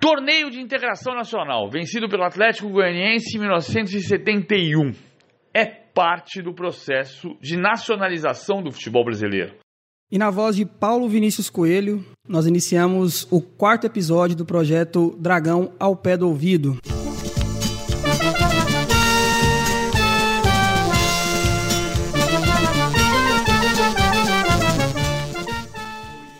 Torneio de Integração Nacional, vencido pelo Atlético Goianiense em 1971, é parte do processo de nacionalização do futebol brasileiro. E na voz de Paulo Vinícius Coelho, nós iniciamos o quarto episódio do projeto Dragão ao Pé do Ouvido.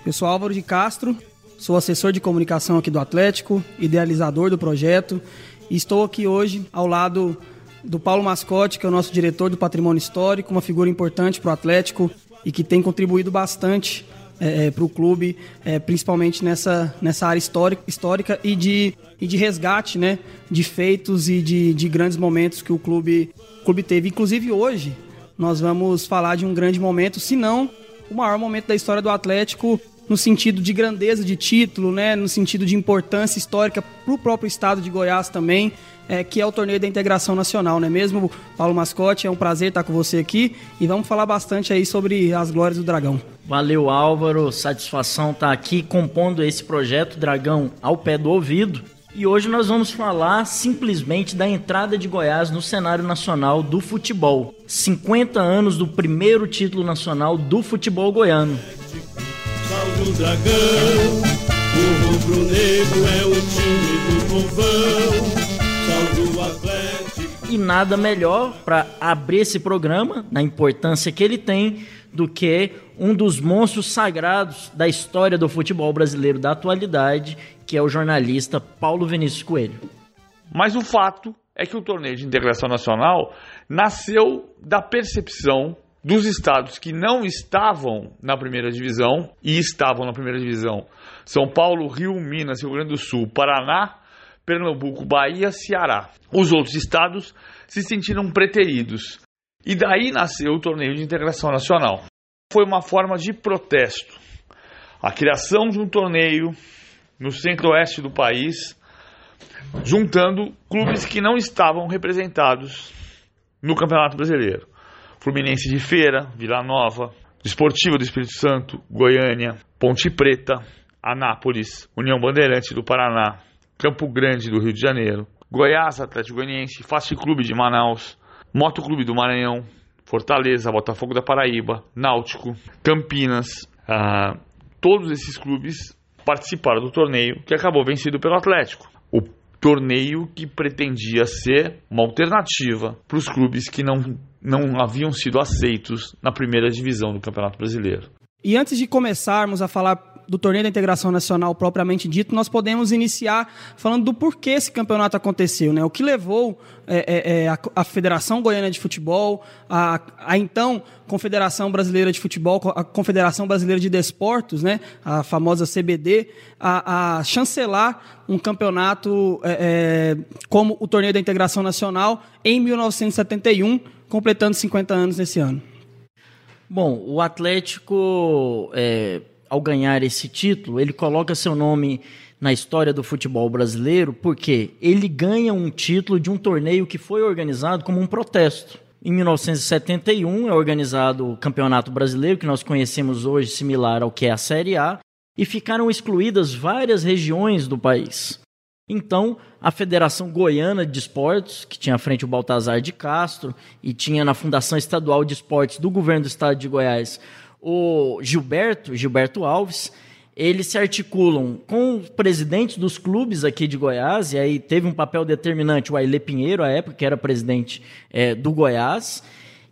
Eu sou Álvaro de Castro, sou assessor de comunicação aqui do Atlético, idealizador do projeto, e estou aqui hoje ao lado do Paulo Mascote, que é o nosso diretor do patrimônio histórico, uma figura importante para o Atlético e que tem contribuído bastante é, é para o clube, é, principalmente nessa, nessa área histórica, histórica e, de, e de resgate né, de feitos e de, de grandes momentos que o clube, o clube teve. Inclusive hoje nós vamos falar de um grande momento, se não o maior momento da história do Atlético no sentido de grandeza de título, né, no sentido de importância histórica para o próprio estado de Goiás também, é, que é o torneio da integração nacional, né mesmo, Paulo Mascote? É um prazer estar com você aqui e vamos falar bastante aí sobre as glórias do Dragão. Valeu, Álvaro. Satisfação estar aqui compondo esse projeto Dragão ao pé do ouvido. E hoje nós vamos falar simplesmente da entrada de Goiás no cenário nacional do futebol. 50 anos do primeiro título nacional do futebol goiano. Salve o dragão, o rubro-negro é o time do povão. Salve o Atlético. E nada melhor para abrir esse programa, na importância que ele tem, do que um dos monstros sagrados da história do futebol brasileiro da atualidade, que é o jornalista Paulo Vinícius Coelho. Mas o fato é que o torneio de integração nacional nasceu da percepção dos estados que não estavam na primeira divisão e estavam na primeira divisão: São Paulo, Rio, Minas, Rio Grande do Sul, Paraná, Pernambuco, Bahia, Ceará. Os outros estados se sentiram preteridos. E daí nasceu o torneio de integração nacional. Foi uma forma de protesto. A criação de um torneio no centro-oeste do país, juntando clubes que não estavam representados no Campeonato Brasileiro. Fluminense de Feira, Vila Nova, Esportiva do Espírito Santo, Goiânia, Ponte Preta, Anápolis, União Bandeirante do Paraná, Campo Grande do Rio de Janeiro, Goiás, Atlético Goianiense, Fast Clube de Manaus, Moto Clube do Maranhão, Fortaleza, Botafogo da Paraíba, Náutico, Campinas, ah, todos esses clubes participaram do torneio que acabou vencido pelo Atlético. O torneio que pretendia ser uma alternativa para os clubes que não, não haviam sido aceitos na primeira divisão do Campeonato Brasileiro. E antes de começarmos a falar do torneio da integração nacional propriamente dito, nós podemos iniciar falando do porquê esse campeonato aconteceu, né? O que levou é, é, é a, a, Federação Goiana de Futebol, a, a, então Confederação Brasileira de Futebol, a Confederação Brasileira de Desportos, né? A famosa CBD, a, a chancelar um campeonato é, é, como o torneio da integração nacional em 1971, completando 50 anos nesse ano. Bom, o Atlético é, ao ganhar esse título, ele coloca seu nome na história do futebol brasileiro porque ele ganha um título de um torneio que foi organizado como um protesto. Em 1971 é organizado o Campeonato Brasileiro, que nós conhecemos hoje, similar ao que é a Série A, e ficaram excluídas várias regiões do país. Então, a Federação Goiana de Esportes, que tinha à frente o Baltazar de Castro e tinha na Fundação Estadual de Esportes do Governo do Estado de Goiás o Gilberto, Gilberto Alves, eles se articulam com os presidentes dos clubes aqui de Goiás, e aí teve um papel determinante o Aile Pinheiro, à época, que era presidente é, do Goiás,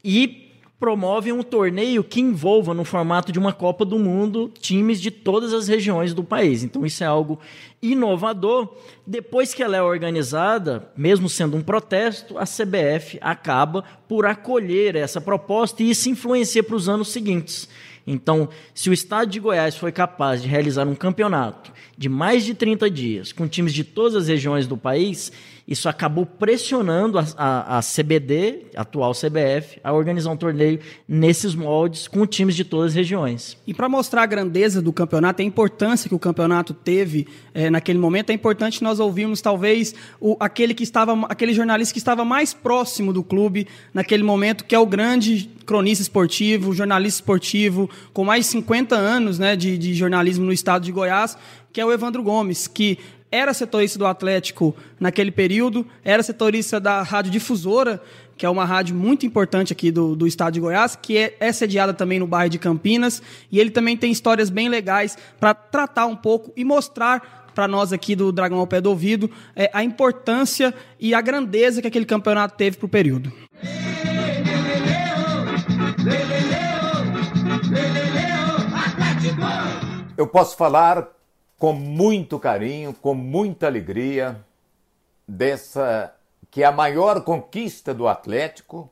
e promovem um torneio que envolva, no formato de uma Copa do Mundo, times de todas as regiões do país. Então, isso é algo inovador. Depois que ela é organizada, mesmo sendo um protesto, a CBF acaba por acolher essa proposta e isso influencia para os anos seguintes. Então, se o estado de Goiás foi capaz de realizar um campeonato de mais de 30 dias com times de todas as regiões do país, isso acabou pressionando a, a, a, CBD, atual CBF, a organizar um torneio nesses moldes com times de todas as regiões. E para mostrar a grandeza do campeonato, a importância que o campeonato teve é, naquele momento, é importante nós ouvirmos talvez o, aquele que estava, aquele jornalista que estava mais próximo do clube naquele momento, que é o grande cronista esportivo, jornalista esportivo, com mais de 50 anos né, de, de jornalismo no estado de Goiás, que é o Evandro Gomes, que era setorista do Atlético naquele período, era setorista da Rádio Difusora, que é uma rádio muito importante aqui do, do estado de Goiás, que é, é sediada também no bairro de Campinas, e ele também tem histórias bem legais para tratar um pouco e mostrar para nós aqui do Dragão ao Pé do Ouvido é, a importância e a grandeza que aquele campeonato teve para o período. Eu posso falar com muito carinho, com muita alegria, dessa que é a maior conquista do Atlético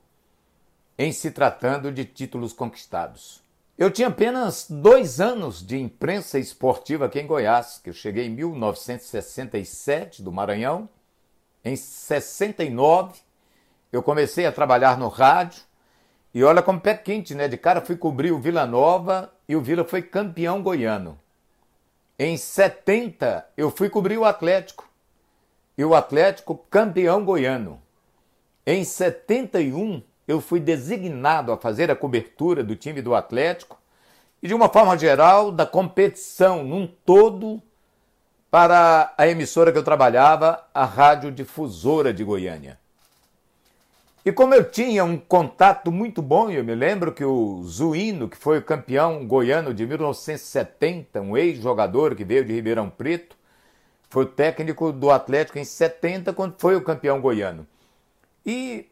em se tratando de títulos conquistados. Eu tinha apenas dois anos de imprensa esportiva aqui em Goiás, que eu cheguei em 1967 do Maranhão. Em 69 eu comecei a trabalhar no rádio e olha como pé quente, né? De cara fui cobrir o Vila Nova e o Vila foi campeão goiano. Em 70, eu fui cobrir o Atlético. E o Atlético campeão goiano. Em 71, eu fui designado a fazer a cobertura do time do Atlético e, de uma forma geral, da competição num todo para a emissora que eu trabalhava, a Rádio Difusora de Goiânia. E como eu tinha um contato muito bom, eu me lembro que o Zuíno, que foi o campeão goiano de 1970, um ex-jogador que veio de Ribeirão Preto, foi o técnico do Atlético em 70, quando foi o campeão goiano. E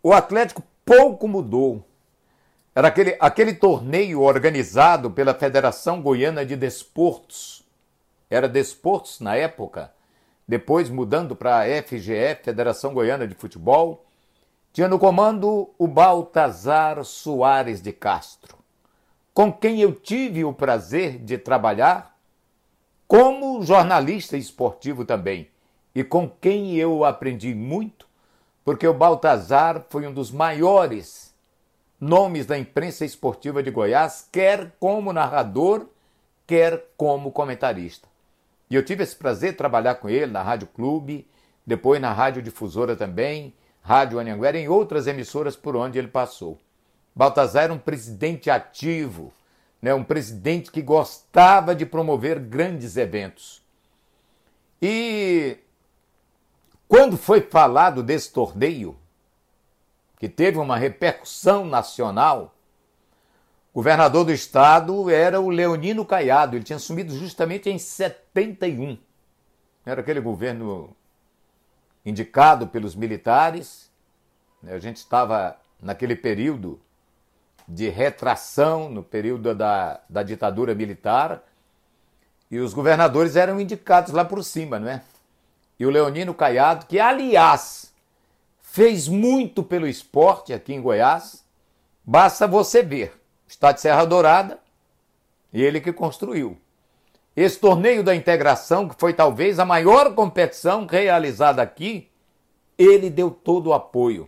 o Atlético pouco mudou. Era aquele, aquele torneio organizado pela Federação Goiana de Desportos. Era Desportos na época, depois mudando para a FGF, Federação Goiana de Futebol tinha no comando o Baltazar Soares de Castro, com quem eu tive o prazer de trabalhar como jornalista esportivo também, e com quem eu aprendi muito, porque o Baltazar foi um dos maiores nomes da imprensa esportiva de Goiás, quer como narrador, quer como comentarista. E eu tive esse prazer de trabalhar com ele na Rádio Clube, depois na Rádio Difusora também, Rádio Anhanguera e em outras emissoras por onde ele passou. Baltazar era um presidente ativo, né, um presidente que gostava de promover grandes eventos. E quando foi falado desse torneio, que teve uma repercussão nacional, o governador do estado era o Leonino Caiado, ele tinha assumido justamente em 71. Era aquele governo indicado pelos militares. Né? A gente estava naquele período de retração, no período da, da ditadura militar, e os governadores eram indicados lá por cima, não é? E o Leonino Caiado, que aliás fez muito pelo esporte aqui em Goiás, basta você ver. Está de Serra Dourada, e ele que construiu. Esse torneio da integração, que foi talvez a maior competição realizada aqui, ele deu todo o apoio.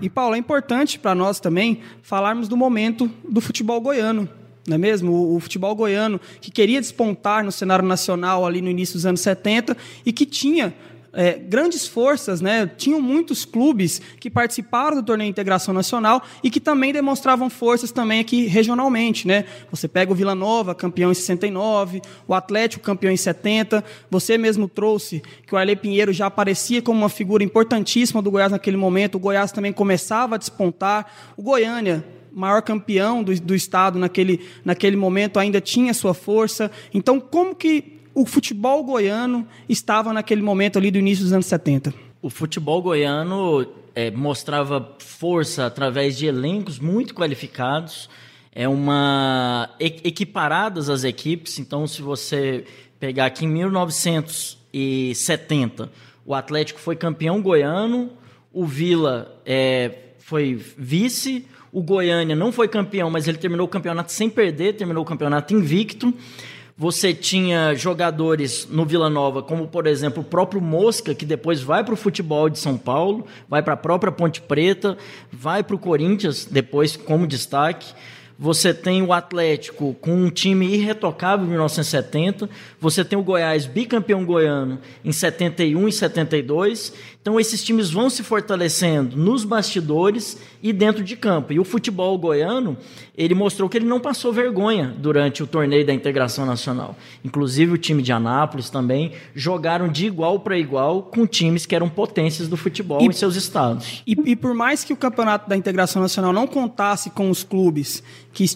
E Paulo, é importante para nós também falarmos do momento do futebol goiano, não é mesmo? O, o, futebol goiano que queria despontar no cenário nacional ali no início dos anos 70 e que tinha é, grandes forças, né? Tinham muitos clubes que participaram do torneio de integração nacional e que também demonstravam forças também aqui regionalmente, né? Você pega o Vila Nova, campeão em 69, o Atlético, campeão em 70. Você mesmo trouxe que o Arley Pinheiro já aparecia como uma figura importantíssima do Goiás naquele momento. O Goiás também começava a despontar. O Goiânia, maior campeão do, do estado naquele, naquele momento, ainda tinha sua força. Então, como que o futebol goiano estava naquele momento ali do início dos anos 70? O futebol goiano é, mostrava força através de elencos muito qualificados, é uma equiparadas as equipes. Então, se você pegar aqui em 1970, o Atlético foi campeão goiano, o Vila é, foi vice, o Goiânia não foi campeão, mas ele terminou o campeonato sem perder, terminou o campeonato invicto. Você tinha jogadores no Vila Nova, como por exemplo o próprio Mosca, que depois vai para o futebol de São Paulo, vai para a própria Ponte Preta, vai para o Corinthians depois como destaque. Você tem o Atlético com um time irretocável em 1970. Você tem o Goiás bicampeão goiano em 71 e 72. Então esses times vão se fortalecendo nos bastidores e dentro de campo. E o futebol goiano, ele mostrou que ele não passou vergonha durante o torneio da integração nacional. Inclusive o time de Anápolis também jogaram de igual para igual com times que eram potências do futebol e, em seus estados. E, e por mais que o campeonato da integração nacional não contasse com os clubes que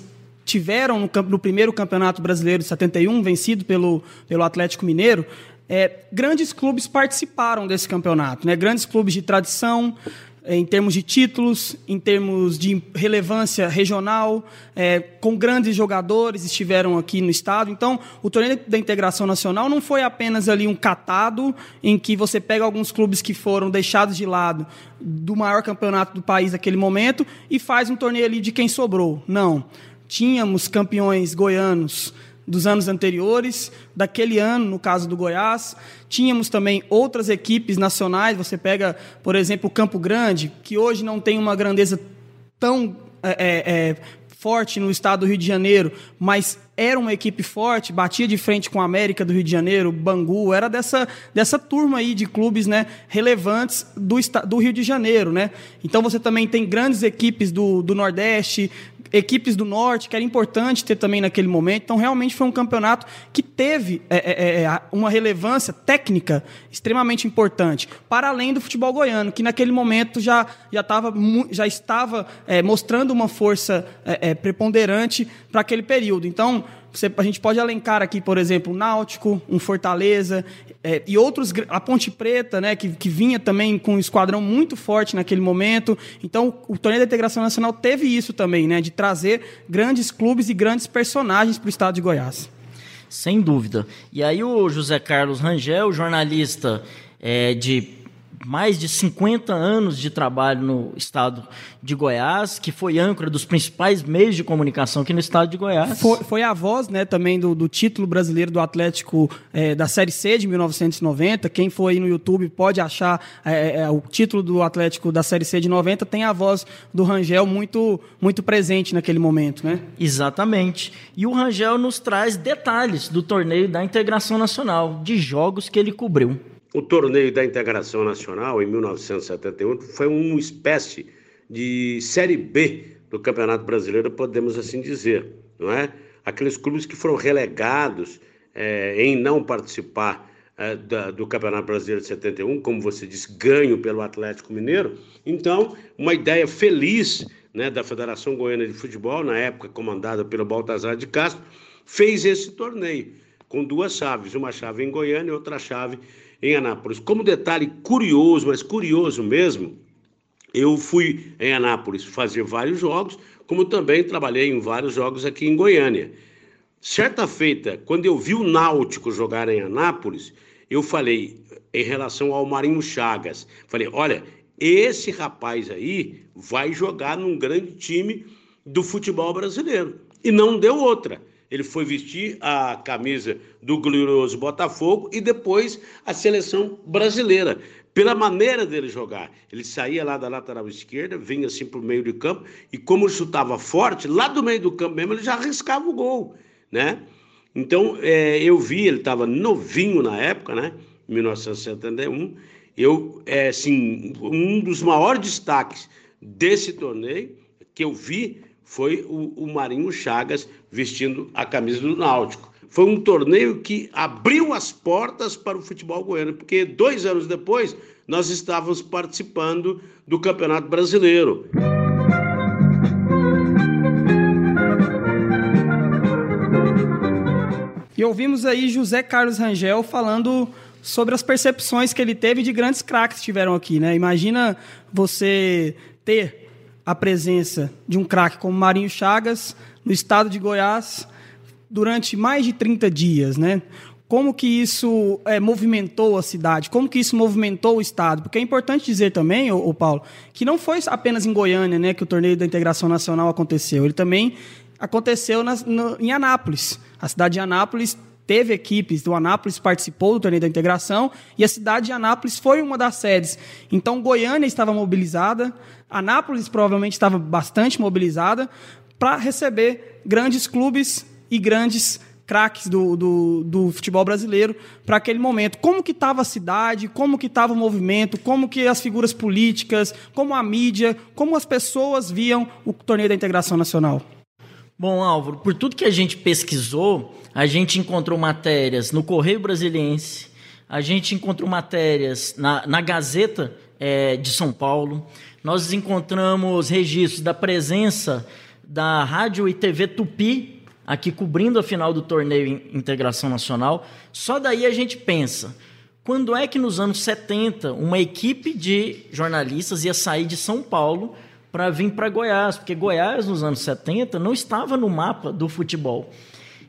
tiveram no, no, primeiro campeonato brasileiro de 71, vencido pelo, pelo Atlético Mineiro, é, grandes clubes participaram desse campeonato, né? grandes clubes de tradição, é, em termos de títulos, em termos de relevância regional, é, com grandes jogadores estiveram aqui no estado. Então, o torneio da integração nacional não foi apenas ali um catado em que você pega alguns clubes que foram deixados de lado do maior campeonato do país naquele momento e faz um torneio ali de quem sobrou. Não. Tínhamos campeões goianos dos anos anteriores, daquele ano, no caso do Goiás. Tínhamos também outras equipes nacionais, você pega, por exemplo, o Campo Grande, que hoje não tem uma grandeza tão é, é, é, forte no estado do Rio de Janeiro, mas era uma equipe forte, batia de frente com a América do Rio de Janeiro, Bangu, era dessa, dessa turma aí de clubes né, relevantes do, do Rio de Janeiro. Né? Então você também tem grandes equipes do, do Nordeste, equipes do norte, que era importante ter também naquele momento. Então, realmente foi um campeonato que teve é, é, é uma relevância técnica extremamente importante, para além do futebol goiano, que naquele momento já, já, tava, já estava é, mostrando uma força é, é, preponderante para aquele período. Então, você, a gente pode alencar aqui, por exemplo, o Náutico, um Fortaleza é, e outros, a Ponte Preta, né, que, que vinha também com um esquadrão muito forte naquele momento. Então, o torneio da integração nacional teve isso também, né, de trazer grandes clubes e grandes personagens para o estado de Goiás. Sem dúvida. E aí o José Carlos Rangel, jornalista é, de mais de 50 anos de trabalho no estado de Goiás, que foi âncora dos principais meios de comunicação aqui no estado de Goiás. Foi, foi a voz né, também do, do título brasileiro do Atlético é, da Série C de 1990. Quem for aí no YouTube pode achar é, é, o título do Atlético da Série C de 90, tem a voz do Rangel muito, muito presente naquele momento. Né? Exatamente. E o Rangel nos traz detalhes do torneio da integração nacional, de jogos que ele cobriu. O torneio da integração nacional, em 1971, foi uma espécie de Série B do Campeonato Brasileiro, podemos assim dizer, não é? Aqueles clubes que foram relegados é, em não participar é, da, do Campeonato Brasileiro de 71, como você disse, ganho pelo Atlético Mineiro. Então, uma ideia feliz né, da Federação Goiana de Futebol, na época comandada pelo Baltazar de Castro, fez esse torneio com duas chaves, uma chave em Goiânia e outra chave em Anápolis. Como detalhe curioso, mas curioso mesmo, eu fui em Anápolis fazer vários jogos, como também trabalhei em vários jogos aqui em Goiânia. Certa feita, quando eu vi o Náutico jogar em Anápolis, eu falei em relação ao Marinho Chagas, falei, olha, esse rapaz aí vai jogar num grande time do futebol brasileiro. E não deu outra ele foi vestir a camisa do glorioso Botafogo e depois a seleção brasileira. Pela maneira dele jogar, ele saía lá da lateral esquerda, vinha assim para o meio de campo e como ele chutava forte, lá do meio do campo mesmo ele já arriscava o gol, né? Então é, eu vi, ele estava novinho na época, né? 1971. Eu, é, assim, um dos maiores destaques desse torneio que eu vi foi o, o Marinho Chagas vestindo a camisa do Náutico. Foi um torneio que abriu as portas para o futebol goiano, porque dois anos depois nós estávamos participando do Campeonato Brasileiro. E ouvimos aí José Carlos Rangel falando sobre as percepções que ele teve de grandes craques que estiveram aqui, né? Imagina você ter a presença de um craque como Marinho Chagas no estado de Goiás durante mais de 30 dias, né? Como que isso é, movimentou a cidade? Como que isso movimentou o estado? Porque é importante dizer também, o Paulo, que não foi apenas em Goiânia, né, que o torneio da integração nacional aconteceu. Ele também aconteceu no, em Anápolis. A cidade de Anápolis teve equipes do Anápolis participou do torneio da integração e a cidade de Anápolis foi uma das sedes. Então Goiânia estava mobilizada, Anápolis provavelmente estava bastante mobilizada para receber grandes clubes e grandes craques do, do, do, futebol brasileiro para aquele momento. Como que estava a cidade, como que estava o movimento, como que as figuras políticas, como a mídia, como as pessoas viam o torneio da integração nacional. Bom, Álvaro, por tudo que a gente pesquisou, a gente encontrou matérias no Correio Brasiliense, a gente encontrou matérias na, na Gazeta é, de São Paulo, nós encontramos registros da presença da Rádio e TV Tupi, aqui cobrindo a final do torneio Integração Nacional. Só daí a gente pensa, quando é que nos anos 70 uma equipe de jornalistas ia sair de São Paulo para vir para Goiás? Porque Goiás, nos anos 70, não estava no mapa do futebol.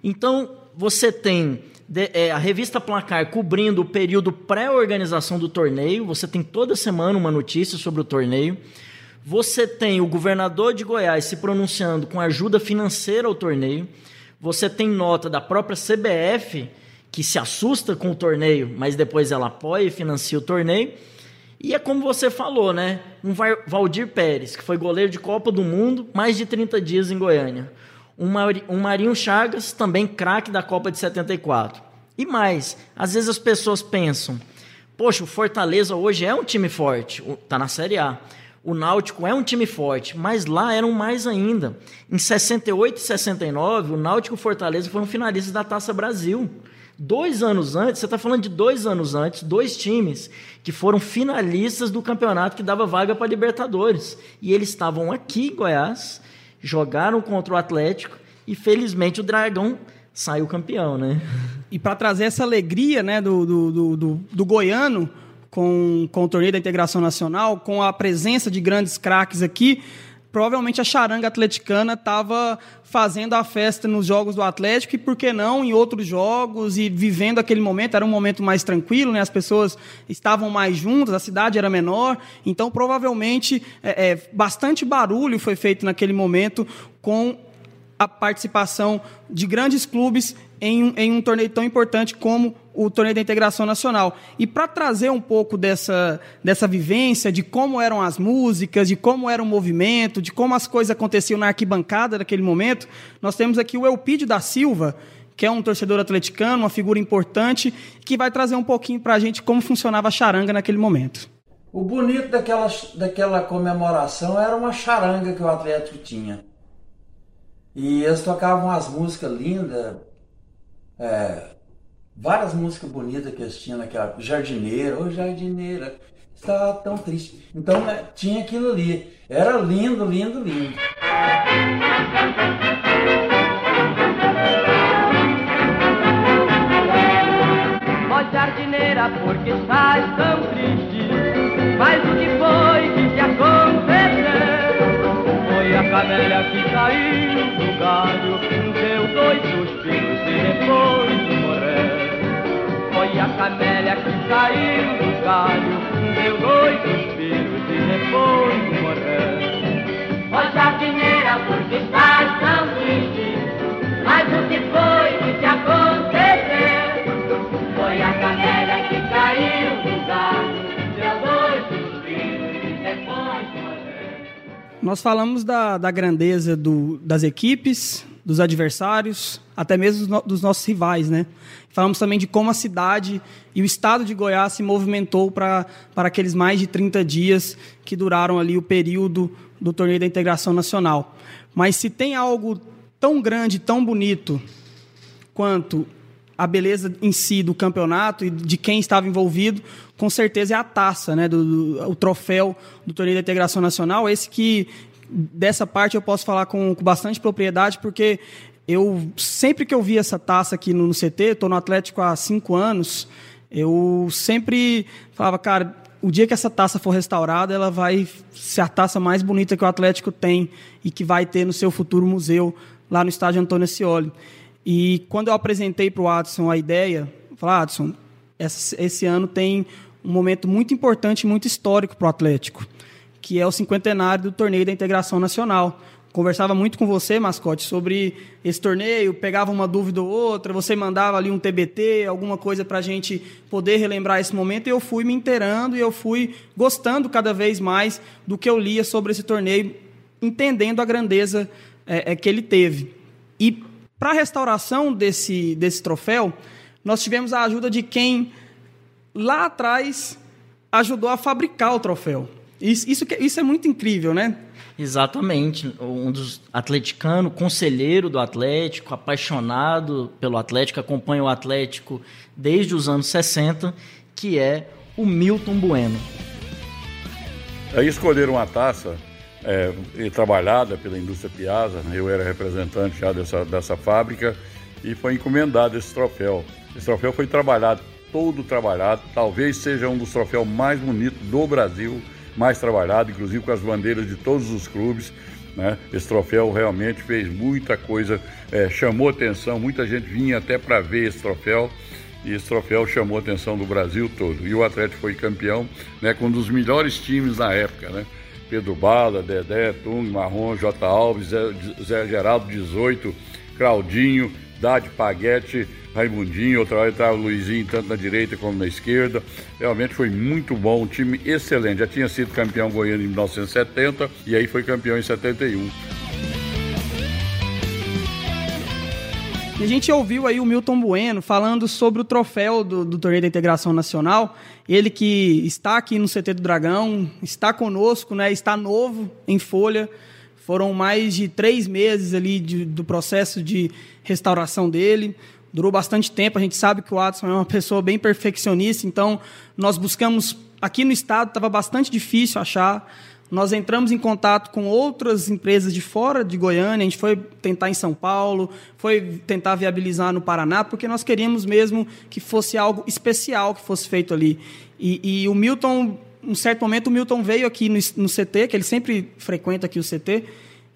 Então, você tem de, é, a revista Placar cobrindo o período pré-organização do torneio, você tem toda semana uma notícia sobre o torneio. Você tem o governador de Goiás se pronunciando com ajuda financeira ao torneio. Você tem nota da própria CBF que se assusta com o torneio, mas depois ela apoia e financia o torneio. E é como você falou, né? Um Valdir Pérez, que foi goleiro de Copa do Mundo, mais de 30 dias em Goiânia. Um Marinho Chagas, também craque da Copa de 74. E mais, às vezes as pessoas pensam, poxa, o Fortaleza hoje é um time forte, tá na Série A. O Náutico é um time forte, mas lá eram mais ainda. Em 68 e 69, o Náutico e Fortaleza foram finalistas da Taça Brasil. Dois anos antes, você está falando de dois anos antes, dois times que foram finalistas do campeonato que dava vaga para Libertadores. E eles estavam aqui em Goiás, jogaram contra o Atlético e felizmente o Dragão saiu campeão, né? E para trazer essa alegria né, do, do, do, do, do goiano, com, com o torneio da integração nacional, com a presença de grandes craques aqui, provavelmente a charanga atleticana estava fazendo a festa nos jogos do Atlético e, por que não, em outros jogos e vivendo aquele momento. Era um momento mais tranquilo, né? as pessoas estavam mais juntas, a cidade era menor. Então, provavelmente, é, é, bastante barulho foi feito naquele momento com a participação de grandes clubes em um, em um torneio tão importante como o torneio da integração nacional. E para trazer um pouco dessa, dessa vivência, de como eram as músicas, de como era o movimento, de como as coisas aconteciam na arquibancada naquele momento, nós temos aqui o Elpidio da Silva, que é um torcedor atleticano, uma figura importante, que vai trazer um pouquinho para a gente como funcionava a charanga naquele momento. O bonito daquela, daquela comemoração era uma charanga que o Atlético tinha. E eles tocavam as músicas lindas, é, várias músicas bonitas que eles tinham naquela jardineira, ô jardineira, está tão triste. Então né, tinha aquilo ali. Era lindo, lindo, lindo. Ó jardineira, porque estás tão triste? Mas o que foi que te aconteceu? Foi a camélia que caiu do galho, deu dois suspiros e depois foi a camélia que caiu do galho, deu dois suspiros e depois morreu. Ó jardineira, porque estás tão triste? Mas o que foi que te aconteceu? Foi a camélia que caiu do galho, deu dois suspiros e depois morreu. Nós falamos da, da grandeza do, das equipes, dos adversários, até mesmo dos nossos rivais, né? Falamos também de como a cidade e o estado de Goiás se movimentou para aqueles mais de 30 dias que duraram ali o período do torneio da integração nacional. Mas se tem algo tão grande, tão bonito quanto a beleza em si do campeonato e de quem estava envolvido, com certeza é a taça, né, do, do o troféu do torneio da integração nacional, esse que dessa parte eu posso falar com, com bastante propriedade, porque eu sempre que eu vi essa taça aqui no, no CT, estou no Atlético há cinco anos, eu sempre falava, cara, o dia que essa taça for restaurada, ela vai ser a taça mais bonita que o Atlético tem e que vai ter no seu futuro museu lá no estádio Antônio Scioli. E quando eu apresentei para o Adson a ideia, eu falei, Adson, esse ano tem um momento muito importante, muito histórico para o Atlético que é o cinquentenário do torneio da integração nacional. Conversava muito com você, mascote, sobre esse torneio, pegava uma dúvida ou outra, você mandava ali um TBT, alguma coisa para a gente poder relembrar esse momento, e eu fui me inteirando e eu fui gostando cada vez mais do que eu lia sobre esse torneio, entendendo a grandeza é, é, que ele teve. E para a restauração desse, desse troféu, nós tivemos a ajuda de quem lá atrás ajudou a fabricar o troféu. Isso, isso, isso é muito incrível, né? Exatamente. Um dos atleticanos, conselheiro do Atlético, apaixonado pelo Atlético, acompanha o Atlético desde os anos 60, que é o Milton Bueno. Aí escolheram uma taça é, trabalhada pela indústria Piazza, né? eu era representante já dessa, dessa fábrica, e foi encomendado esse troféu. Esse troféu foi trabalhado, todo trabalhado, talvez seja um dos troféus mais bonitos do Brasil, mais trabalhado, inclusive com as bandeiras de todos os clubes. Né? Esse troféu realmente fez muita coisa, é, chamou atenção, muita gente vinha até para ver esse troféu. E esse troféu chamou a atenção do Brasil todo. E o Atlético foi campeão né, com um dos melhores times na época. Né? Pedro Bala, Dedé, Tung, Marrom, J. Alves, Zé, Zé Geraldo 18, Claudinho, Dade Paguete, Raimundinho, outra hora estava o Luizinho, tanto na direita como na esquerda. Realmente foi muito bom, um time excelente. Já tinha sido campeão goiano em 1970 e aí foi campeão em 71. E a gente ouviu aí o Milton Bueno falando sobre o troféu do, do Torneio da Integração Nacional. Ele que está aqui no CT do Dragão, está conosco, né? Está novo em folha. Foram mais de três meses ali de, do processo de restauração dele durou bastante tempo. A gente sabe que o Watson é uma pessoa bem perfeccionista, então nós buscamos aqui no estado estava bastante difícil achar. Nós entramos em contato com outras empresas de fora de Goiânia, a gente foi tentar em São Paulo, foi tentar viabilizar no Paraná, porque nós queríamos mesmo que fosse algo especial que fosse feito ali. E, e o Milton, um certo momento, o Milton veio aqui no, no CT, que ele sempre frequenta aqui o CT,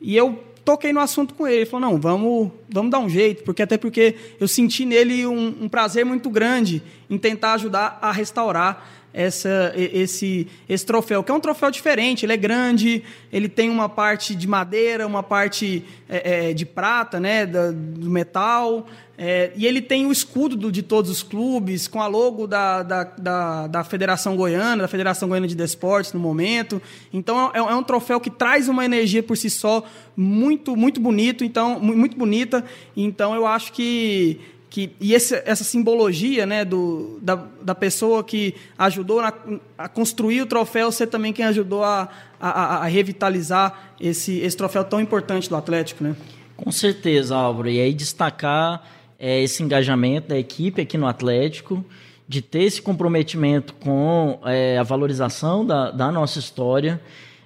e eu toquei no assunto com ele. Ele falou: não, vamos, vamos dar um jeito, porque até porque eu senti nele um, um prazer muito grande em tentar ajudar a restaurar essa, esse, esse troféu, que é um troféu diferente, ele é grande, ele tem uma parte de madeira, uma parte é, é, de prata, né, do, metal, é, e ele tem o escudo do, de todos os clubes, com a logo da, da, da, da, Federação Goiana, da Federação Goiana de Desportes no momento. Então é, é, um troféu que traz uma energia por si só muito, muito bonito, então, muito bonita. Então eu acho que que, e esse, essa simbologia né, do, da, da pessoa que ajudou na, a construir o troféu ser também quem ajudou a, a, a, revitalizar esse, esse troféu tão importante do Atlético. Né? Com certeza, Álvaro. E aí destacar é, esse engajamento da equipe aqui no Atlético, de ter esse comprometimento com é, a valorização da, da nossa história.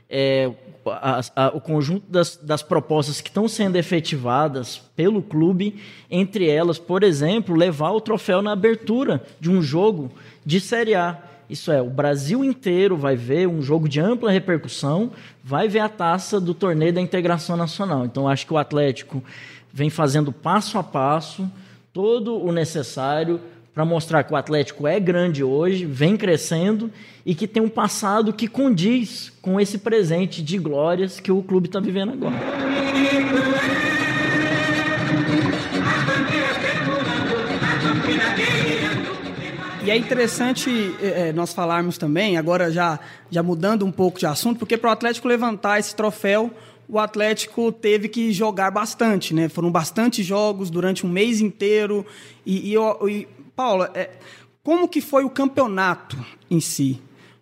É, a, a, o conjunto das, das propostas que estão sendo efetivadas pelo clube, entre elas, por exemplo, levar o troféu na abertura de um jogo de Série A. Isso é, o Brasil inteiro vai ver um jogo de ampla repercussão, vai ver a taça do torneio da integração nacional. Então, acho que o Atlético vem fazendo passo a passo todo o necessário para mostrar que o Atlético é grande hoje, vem crescendo e que tem um passado que condiz com esse presente de glórias que o clube está vivendo agora. E é interessante é, nós falarmos também, agora já, já mudando um pouco de assunto, porque para o Atlético levantar esse troféu, o Atlético teve que jogar bastante, né? Foram bastante jogos durante um mês inteiro. E, e, e Paula, é, como que foi o campeonato em si?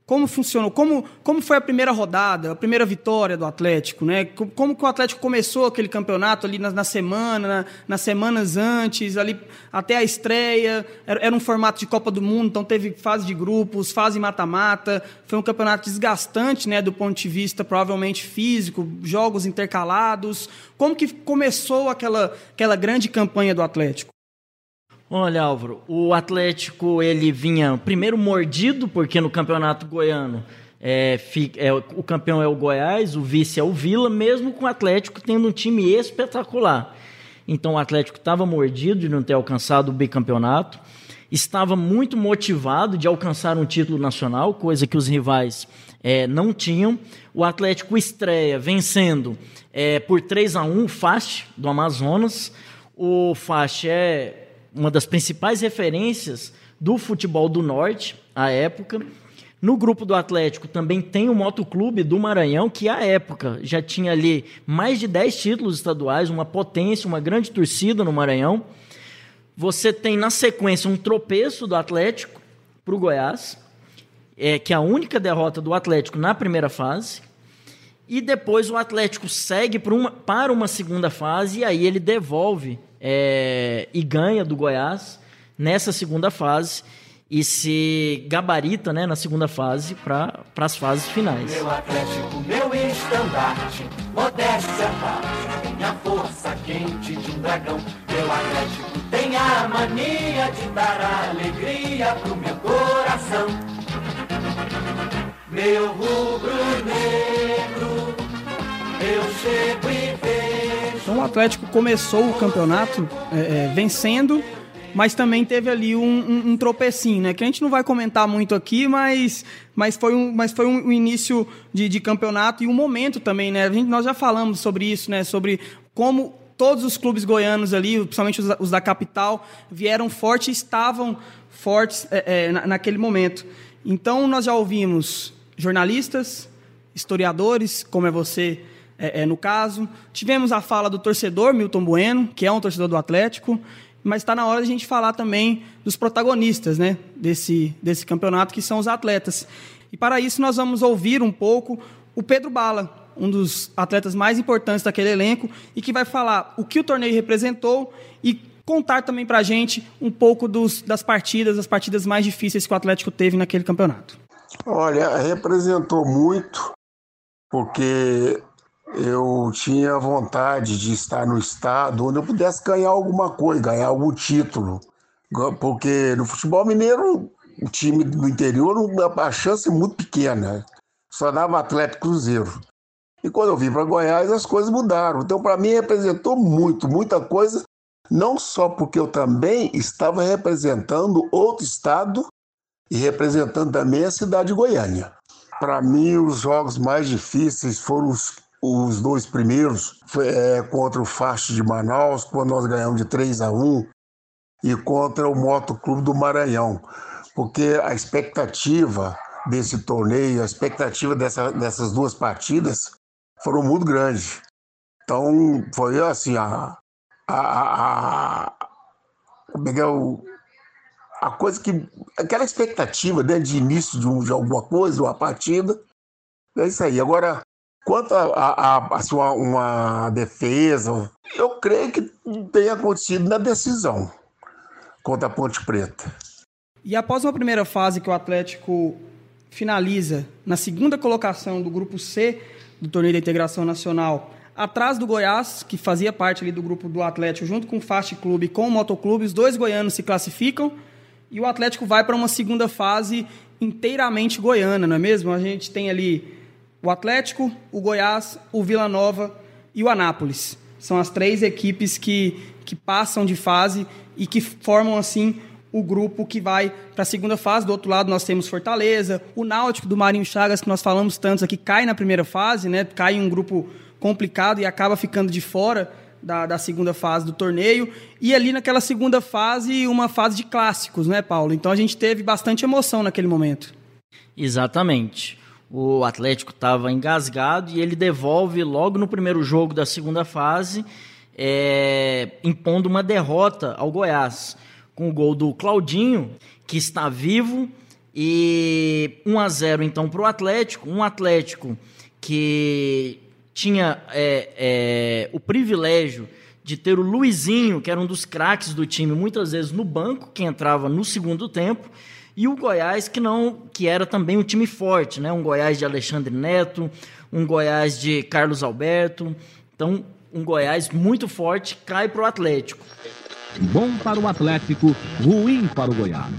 Como funcionou? Como, como foi a primeira rodada, a primeira vitória do Atlético? Né? Como que o Atlético começou aquele campeonato ali na, na semana, na, nas semanas antes, ali até a estreia? Era, era, um formato de Copa do Mundo, então teve fase de grupos, fase mata-mata. Foi um campeonato desgastante né, do ponto de vista provavelmente físico, jogos intercalados. Como que começou aquela, aquela grande campanha do Atlético? Olha, Álvaro, o Atlético ele vinha primeiro mordido, porque no campeonato goiano é, é, o campeão é o Goiás, o vice é o Vila, mesmo com o Atlético tendo um time espetacular. Então o Atlético estava mordido de não ter alcançado o bicampeonato, estava muito motivado de alcançar um título nacional, coisa que os rivais é, não tinham. O Atlético estreia vencendo é, por 3 a 1 o FAST do Amazonas. O FAST é uma das principais referências do futebol do norte à época. No grupo do Atlético também tem o Motoclube do Maranhão, que à época já tinha ali mais de 10 títulos estaduais, uma potência, uma grande torcida no Maranhão. Você tem na sequência um tropeço do Atlético para o Goiás, é, que é a única derrota do Atlético na primeira fase. E depois o Atlético segue uma, para uma segunda fase e aí ele devolve é, e ganha do Goiás nessa segunda fase e se gabarita né, na segunda fase para as fases finais. Meu Atlético, meu estandarte, modéstia parte, minha força quente de um dragão. Meu Atlético tem a mania de dar alegria pro meu coração. Meu rubro-negro, eu chego e vejo. Então o Atlético começou o campeonato é, é, vencendo mas também teve ali um, um, um, tropecinho, né? Que a gente não vai comentar muito aqui, mas, mas foi um, mas foi um, início de, de, campeonato e um momento também, né? Gente, nós já falamos sobre isso, né? Sobre como todos os clubes goianos ali, principalmente os, os da capital, vieram fortes e estavam fortes é, é, naquele momento. Então nós já ouvimos jornalistas, historiadores, como é você é, é, no caso. Tivemos a fala do torcedor Milton Bueno, que é um torcedor do Atlético mas está na hora de a gente falar também dos protagonistas né, desse, desse campeonato, que são os atletas. E para isso nós vamos ouvir um pouco o Pedro Bala, um dos atletas mais importantes daquele elenco, e que vai falar o que o torneio representou e contar também para a gente um pouco dos, das partidas, das partidas mais difíceis que o Atlético teve naquele campeonato. Olha, representou muito, porque eu tinha vontade de estar no estado onde eu pudesse ganhar alguma coisa, ganhar algum título. Porque no futebol mineiro, o time do interior, a chance é muito pequena. Só dava Atlético Cruzeiro. E quando eu vim para Goiás, as coisas mudaram. Então, para mim, representou muito, muita coisa, não só porque eu também estava representando outro estado e representando também a cidade de Goiânia. Para mim, os jogos mais difíceis foram os os dois primeiros foi, é, contra o Fast de Manaus, quando nós ganhamos de 3 a 1, e contra o Motoclube do Maranhão, porque a expectativa desse torneio, a expectativa dessa, dessas duas partidas foram muito grandes. Então, foi assim, a, a, a, a, a coisa que. aquela expectativa né, de início de, um, de alguma coisa, uma partida. É isso aí. Agora, Quanto a, a, a, sua uma defesa, eu creio que tenha acontecido na decisão contra a Ponte Preta. E após uma primeira fase que o Atlético finaliza na segunda colocação do grupo C do torneio da integração nacional, atrás do Goiás, que fazia parte ali do grupo do Atlético, junto com o Fast Clube e com o Motoclube, os dois goianos se classificam e o Atlético vai para uma segunda fase inteiramente goiana, não é mesmo? A gente tem ali o Atlético, o Goiás, o Vila Nova e o Anápolis. São as três equipes que, que passam de fase e que formam, assim, o grupo que vai para a segunda fase. Do outro lado, nós temos Fortaleza, o Náutico do Marinho Chagas, que nós falamos tantos aqui, cai na primeira fase, né? cai em um grupo complicado e acaba ficando de fora da, da segunda fase do torneio. E ali naquela segunda fase, uma fase de clássicos, né, Paulo? Então a gente teve bastante emoção naquele momento. Exatamente o Atlético estava engasgado e ele devolve logo no primeiro jogo da segunda fase, é, impondo uma derrota ao Goiás, com o gol do Claudinho, que está vivo, e 1 a 0 então para o Atlético, um Atlético que tinha é, é, o privilégio de ter o Luizinho, que era um dos craques do time, muitas vezes no banco, que entrava no segundo tempo, e o Goiás que não que era também um time forte, né? Um Goiás de Alexandre Neto, um Goiás de Carlos Alberto. Então, um Goiás muito forte cai para o Atlético. Bom para o Atlético, ruim para o Goiás.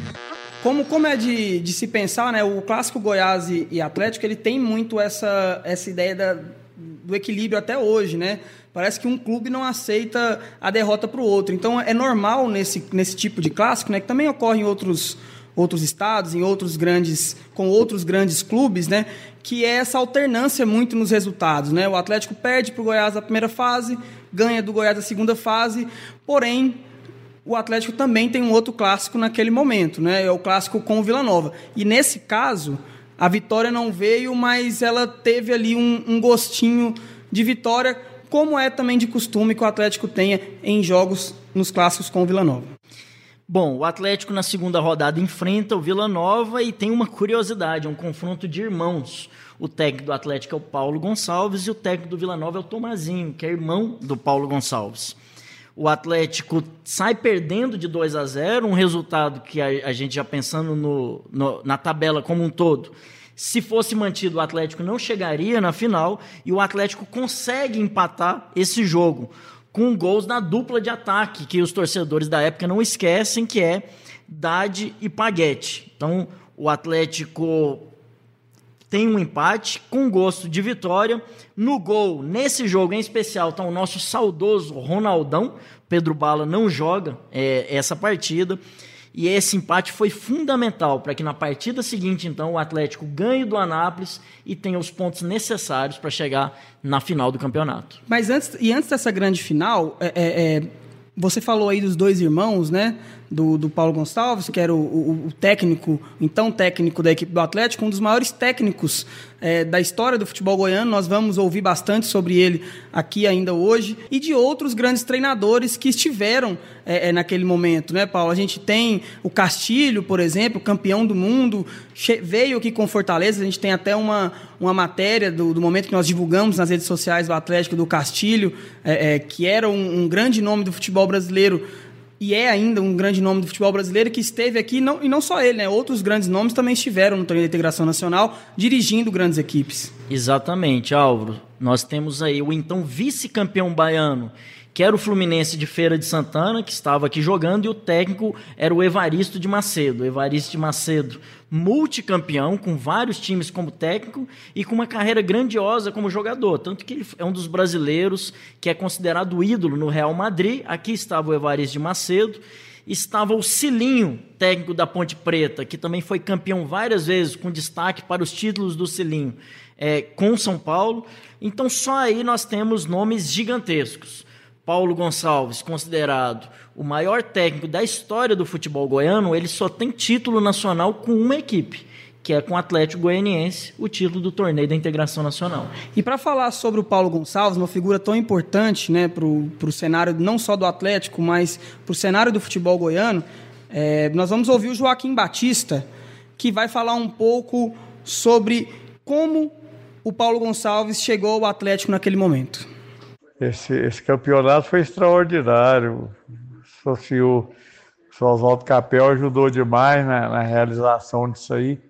Como, como é de, de se pensar, né? O clássico Goiás e, e Atlético ele tem muito essa, essa ideia da, do equilíbrio até hoje, né? Parece que um clube não aceita a derrota para o outro. Então é normal nesse, nesse tipo de clássico, né? Que também ocorre em outros outros estados, em outros grandes, com outros grandes clubes, né? Que é essa alternância muito nos resultados, né? O Atlético perde para o Goiás a primeira fase, ganha do Goiás a segunda fase, porém o Atlético também tem um outro clássico naquele momento, né? É o clássico com o Vila Nova. E nesse caso A vitória não veio, mas ela teve ali um, um gostinho de vitória, como é também de costume que o Atlético tenha em jogos nos clássicos com o Vila Nova. Bom, o Atlético na segunda rodada enfrenta o Vila Nova e tem uma curiosidade, um confronto de irmãos. O técnico do Atlético é o Paulo Gonçalves e o técnico do Vila Nova é o Tomazinho, que é irmão do Paulo Gonçalves. O Atlético sai perdendo de 2 a 0, um resultado que a, a gente já pensando no, no, na tabela como um todo, se fosse mantido o Atlético não chegaria na final e o Atlético consegue empatar esse jogo com gols na dupla de ataque que os torcedores da época não esquecem que é Dade e Paguete. Então o Atlético tem um empate com gosto de vitória. No gol, nesse jogo em especial, está o nosso saudoso Ronaldão. Pedro Bala não joga é, essa partida. E esse empate foi fundamental para que na partida seguinte, então, o Atlético ganhe do Anápolis e tenha os pontos necessários para chegar na final do campeonato. Mas antes, e antes dessa grande final, é, é, é você falou aí dos dois irmãos, né? Do, do Paulo Gonçalves, que era o, o, o, técnico, então técnico da equipe do Atlético, um dos maiores técnicos é, da história do futebol goiano. Nós vamos ouvir bastante sobre ele aqui ainda hoje e de outros grandes treinadores que estiveram é, é, naquele momento, né, Paulo? A gente tem o Castilho, por exemplo, campeão do mundo, veio aqui com Fortaleza. A gente tem até uma, uma matéria do, do momento que nós divulgamos nas redes sociais do Atlético do Castilho, é, é, que era um, um grande nome do futebol brasileiro e é ainda um grande nome do futebol brasileiro que esteve aqui, não, e não só ele, né? Outros grandes nomes também estiveram no torneio de integração nacional, dirigindo grandes equipes. Exatamente, Álvaro. Nós temos aí o então vice-campeão baiano que era o Fluminense de Feira de Santana, que estava aqui jogando, e o técnico era o Evaristo de Macedo. Evaristo de Macedo, multicampeão, com vários times como técnico e com uma carreira grandiosa como jogador. Tanto que ele é um dos brasileiros que é considerado ídolo no Real Madrid. Aqui estava o Evaristo de Macedo. Estava o Cilinho, técnico da Ponte Preta, que também foi campeão várias vezes, com destaque para os títulos do Cilinho, é, com São Paulo. Então, só aí nós temos nomes gigantescos. Paulo Gonçalves, considerado o maior técnico da história do futebol goiano, ele só tem título nacional com uma equipe, que é com o Atlético Goianiense, o título do torneio da integração nacional. E para falar sobre o Paulo Gonçalves, uma figura tão importante né, para o cenário não só do Atlético, mas para o cenário do futebol goiano, é, nós vamos ouvir o Joaquim Batista, que vai falar um pouco sobre como o Paulo Gonçalves chegou ao Atlético naquele momento. Esse, esse campeonato foi extraordinário. Senhor, o Oswaldo Capel ajudou demais na, na, realização disso aí.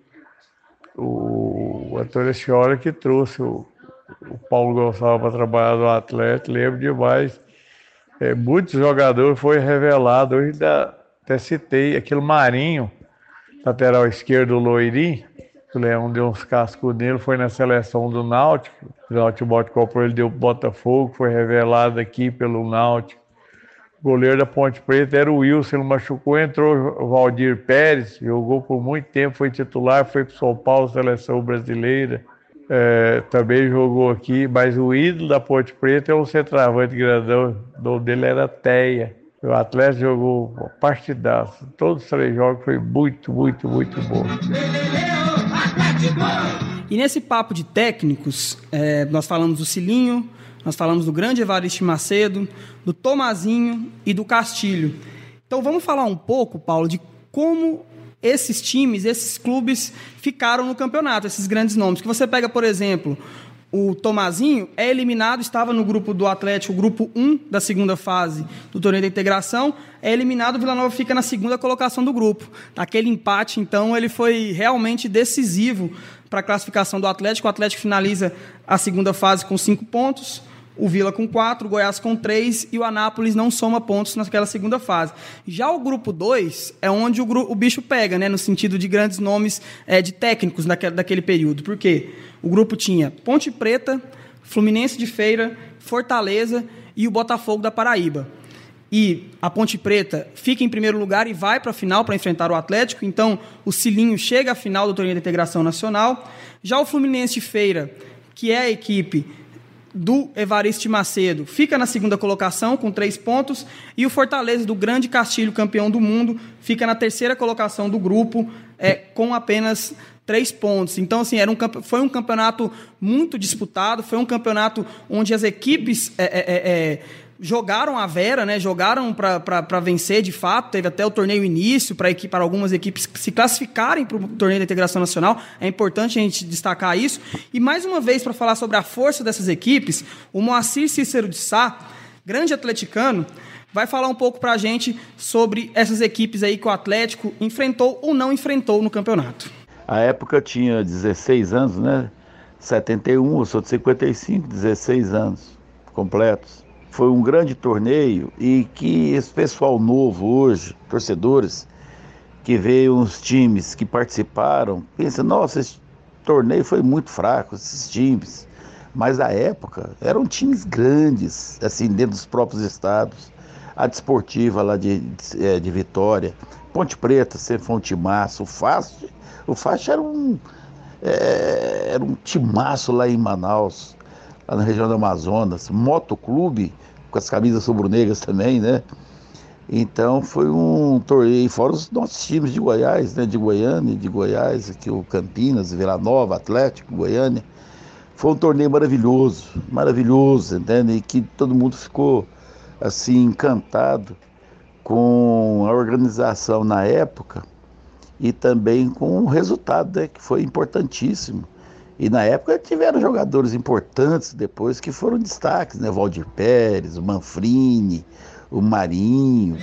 O, o Antônio Senhora que trouxe o, o Paulo Gonçalves para trabalhar no Atlético, lembro demais. É, muitos jogadores foi revelado, hoje até citei aquele Marinho, lateral esquerdo loirinho, o Leão deu uns cascos nele, foi na seleção do Náutico. O Náutico comprou, ele deu Botafogo, foi revelado aqui pelo Náutico. O goleiro da Ponte Preta era o Wilson, ele machucou, entrou o Valdir Pérez, jogou por muito tempo, foi titular, foi para São Paulo, seleção brasileira. É, também jogou aqui, mas o ídolo da Ponte Preta é o centroavante grandão, o nome dele era Teia. O Atlético jogou partidaço. Todos os três jogos foi muito, muito, muito bom. E nesse papo de técnicos, é, nós falamos do Cilinho, nós falamos do grande Evaristo Macedo, do Tomazinho e do Castilho. Então vamos falar um pouco, Paulo, de como esses times, esses clubes ficaram no campeonato, esses grandes nomes. Que você pega, por exemplo, o Tomazinho é eliminado, estava no grupo do Atlético, grupo 1 da segunda fase do torneio da integração, é eliminado, o Vila Nova fica na segunda colocação do grupo. Aquele empate, então, ele foi realmente decisivo para a classificação do Atlético. O Atlético finaliza a segunda fase com cinco pontos, o Vila com quatro, o Goiás com três e o Anápolis não soma pontos naquela segunda fase. Já o grupo 2 é onde o, o, bicho pega, né, no sentido de grandes nomes é, de técnicos daquele, daquele período. Por quê? O grupo tinha Ponte Preta, Fluminense de Feira, Fortaleza e o Botafogo da Paraíba. E a Ponte Preta fica em primeiro lugar e vai para a final para enfrentar o Atlético. Então, o Cilinho chega à final do torneio de integração nacional. Já o Fluminense de Feira, que é a equipe do Evaristo Macedo fica na segunda colocação com três pontos e o Fortaleza do Grande Castilho, campeão do mundo, fica na terceira colocação do grupo é, com apenas três pontos. Então, assim, era um, foi um campeonato muito disputado, foi um campeonato onde as equipes é, é, é, é jogaram a Vera, né? Jogaram para vencer de fato. Teve até o torneio início para para algumas equipes se classificarem para o torneio da integração nacional. É importante a gente destacar isso. E mais uma vez, para falar sobre a força dessas equipes, o Moacir Cícero de Sá, grande atleticano, vai falar um pouco para a gente sobre essas equipes aí que o Atlético enfrentou ou não enfrentou no campeonato. A época tinha 16 anos, né? 71, eu sou de 55, 16 anos completos. Foi um grande torneio e que esse pessoal novo hoje, torcedores, que veio uns times que participaram, pensa, nossa, esse torneio foi muito fraco, esses times. Mas a época eram times grandes, assim, dentro dos próprios estados. A desportiva lá de, de, é, de Vitória, Ponte Preta sempre foi um timaço, o Fast, o Fast era um, é, era um timaço lá em Manaus lá na região do Amazonas, motoclube, com as camisas rubro-negras também, né? Então foi um torneio, fora os nossos times de Goiás, né? De Goiânia, de Goiás, aqui o Campinas, Vila Nova, Atlético, Goiânia. Foi um torneio maravilhoso, maravilhoso, entende? E que todo mundo ficou assim encantado com a organização na época e também com o resultado, né? Que foi importantíssimo. E na época tiveram jogadores importantes depois que foram destaques, né? Valdir Pérez, o Manfrini, o Marinho.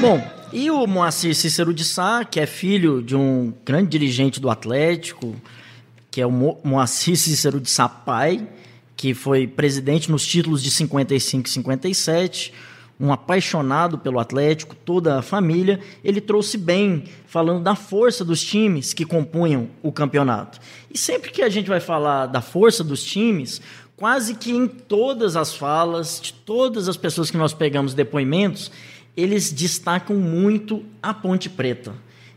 Bom, e o Moacir Cícero de Sá, que é filho de um grande dirigente do Atlético, que é o Moacir Cícero de Sá pai, que foi presidente nos títulos de 55 e 57, um apaixonado pelo Atlético, toda a família, ele trouxe bem, falando da força dos times que compunham o campeonato. E sempre que a gente vai falar da força dos times, quase que em todas as falas, de todas as pessoas que nós pegamos depoimentos, eles destacam muito a Ponte Preta.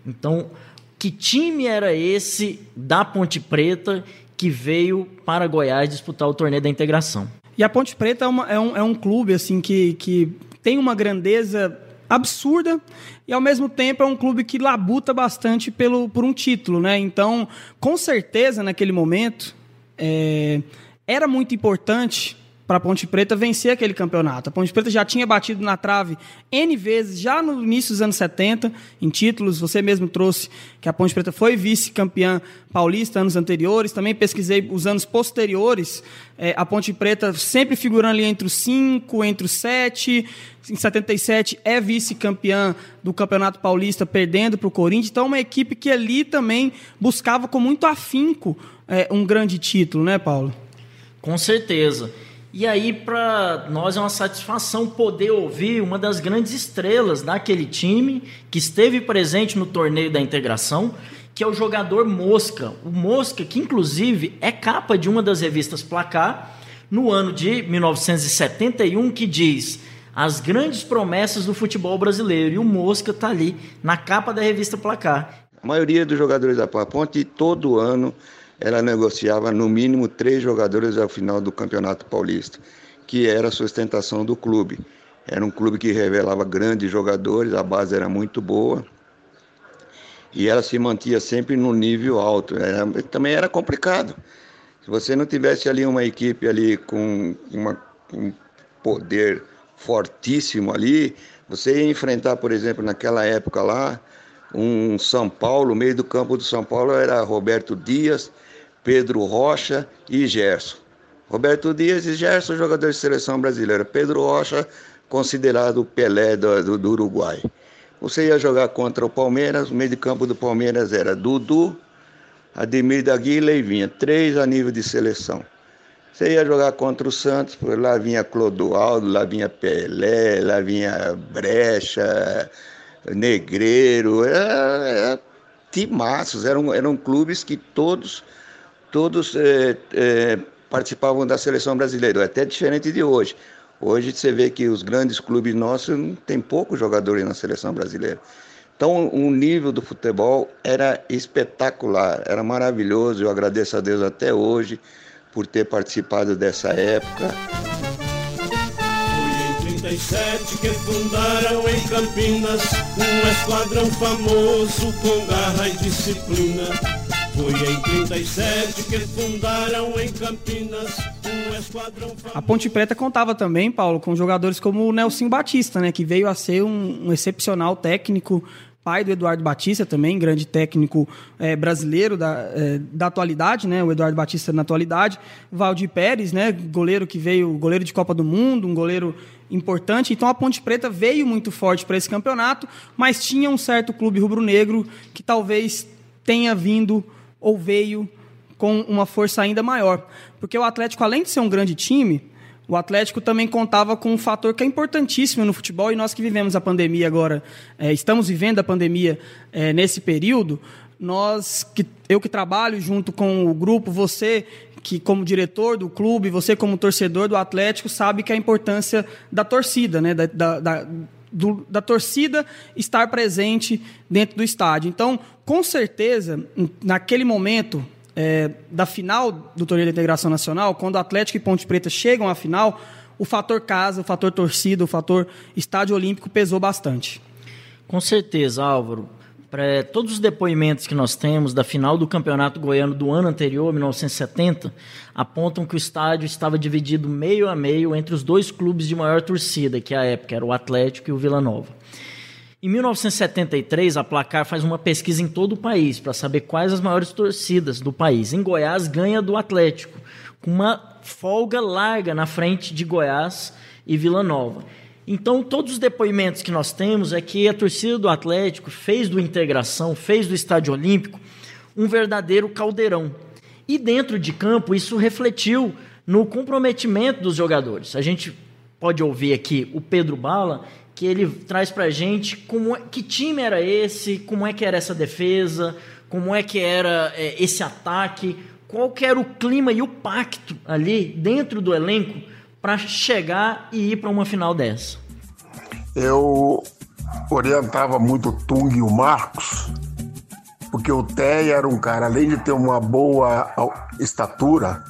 Então, que time era esse da Ponte Preta que veio para Goiás disputar o torneio da integração? E a Ponte Preta é, uma, é, um, é um clube assim que, que tem uma grandeza absurda e ao mesmo tempo é um clube que labuta bastante pelo, por um título, né? Então, com certeza naquele momento é, era muito importante para a Ponte Preta vencer aquele campeonato. A Ponte Preta já tinha batido na trave N vezes, já no início dos anos 70, em títulos. Você mesmo trouxe que a Ponte Preta foi vice-campeã paulista anos anteriores. Também pesquisei os anos posteriores. É, a Ponte Preta sempre figurando ali entre os 5, entre os 7. Em 77 é vice-campeã do Campeonato Paulista, perdendo para o Corinthians. Então, uma equipe que ali também buscava com muito afinco é, um grande título, né, Paulo? Com certeza. E aí, para nós é uma satisfação poder ouvir uma das grandes estrelas daquele time que esteve presente no torneio da integração, que é o jogador Mosca. O Mosca, que inclusive é capa de uma das revistas Placar, no ano de 1971, que diz as grandes promessas do futebol brasileiro. E o Mosca está ali na capa da revista Placar. A maioria dos jogadores da Ponte, todo ano, ela negociava no mínimo três jogadores ao final do Campeonato Paulista, que era a sustentação do clube. Era um clube que revelava grandes jogadores, a base era muito boa e ela se mantinha sempre no nível alto. Era, também era complicado. Se você não tivesse ali uma equipe ali com uma, um poder fortíssimo ali, você ia enfrentar, por exemplo, naquela época lá, um São Paulo, o meio do campo do São Paulo era Roberto Dias, Pedro Rocha e Gerson. Roberto Dias e Gerson, jogadores de seleção brasileira. Pedro Rocha, considerado o Pelé do, do, Uruguai. Você ia jogar contra o Palmeiras, o meio de campo do Palmeiras era Dudu, Ademir da Guila e vinha, três a nível de seleção. Você ia jogar contra o Santos, lá vinha Clodoaldo, lá vinha Pelé, lá vinha Brecha, Negreiro, era, era timaços, eram, eram clubes que todos todos é, é, participavam da seleção brasileira, é até diferente de hoje. Hoje você vê que os grandes clubes nossos tem poucos jogadores na seleção brasileira. Então o nível do futebol era espetacular, era maravilhoso. Eu agradeço a Deus até hoje por ter participado dessa época. 37 que fundaram em Campinas um esquadrão famoso com garra e disciplina. Foi em 37 que fundaram em Campinas esquadrão. A Ponte Preta contava também, Paulo, com jogadores como o Nelson Batista, né, que veio a ser um, um excepcional técnico, pai do Eduardo Batista também, grande técnico é, brasileiro da, é, da atualidade, né? O Eduardo Batista na atualidade. Valdir Pérez, né? Goleiro que veio, goleiro de Copa do Mundo, um goleiro importante. Então a Ponte Preta veio muito forte para esse campeonato, mas tinha um certo clube rubro-negro que talvez tenha vindo ou veio com uma força ainda maior. Porque o Atlético, além de ser um grande time, o Atlético também contava com um fator que é importantíssimo no futebol e nós que vivemos a pandemia agora, é, estamos vivendo a pandemia é, nesse período, nós, que, eu que trabalho junto com o grupo, você que como diretor do clube, você como torcedor do Atlético, sabe que a importância da torcida, né? da, da, da do, da torcida estar presente dentro do estádio. Então, com certeza, naquele momento, é, da final do torneio da integração nacional, quando Atlético e Ponte Preta chegam à final, o fator casa, o fator torcida, o fator estádio olímpico pesou bastante. Com certeza, Álvaro. Para todos os depoimentos que nós temos da final do Campeonato Goiano do ano anterior, 1970, apontam que o estádio estava dividido meio a meio entre os dois clubes de maior torcida, que à época era o Atlético e o Vila Nova. Em 1973, a Placar faz uma pesquisa em todo o país para saber quais as maiores torcidas do país. Em Goiás, ganha do Atlético, com uma folga larga na frente de Goiás e Vila Nova. Então, todos os depoimentos que nós temos é que a torcida do Atlético fez do Integração, fez do Estádio Olímpico um verdadeiro caldeirão. E dentro de campo, isso refletiu no comprometimento dos jogadores. A gente pode ouvir aqui o Pedro Bala que ele traz para a gente como é, que time era esse, como é que era essa defesa, como é que era é, esse ataque, qual que era o clima e o pacto ali dentro do elenco para chegar e ir para uma final dessa. Eu orientava muito o Tung e o Marcos, porque o Té era um cara, além de ter uma boa estatura,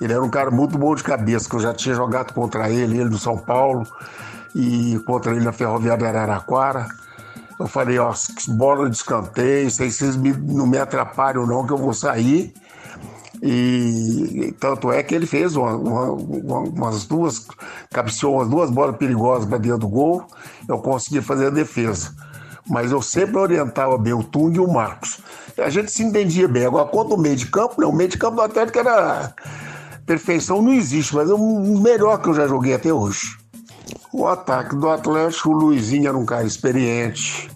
ele era um cara muito bom de cabeça, que eu já tinha jogado contra ele, ele do São Paulo e contra ele na Ferroviária de Araraquara. Eu falei, ó, bola de escanteio, se vocês me, não me atrapalham não, que eu vou sair. E tanto é que ele fez uma, uma, umas duas, cabeceou umas duas bolas perigosas para dentro do gol, eu consegui fazer a defesa. Mas eu sempre orientava bem o Tung e o Marcos. A gente se entendia bem. Agora, quanto o meio de campo, não, o meio de campo do Atlético era. Perfeição não existe, mas é o melhor que eu já joguei até hoje. O ataque do Atlético, o Luizinho era um cara experiente,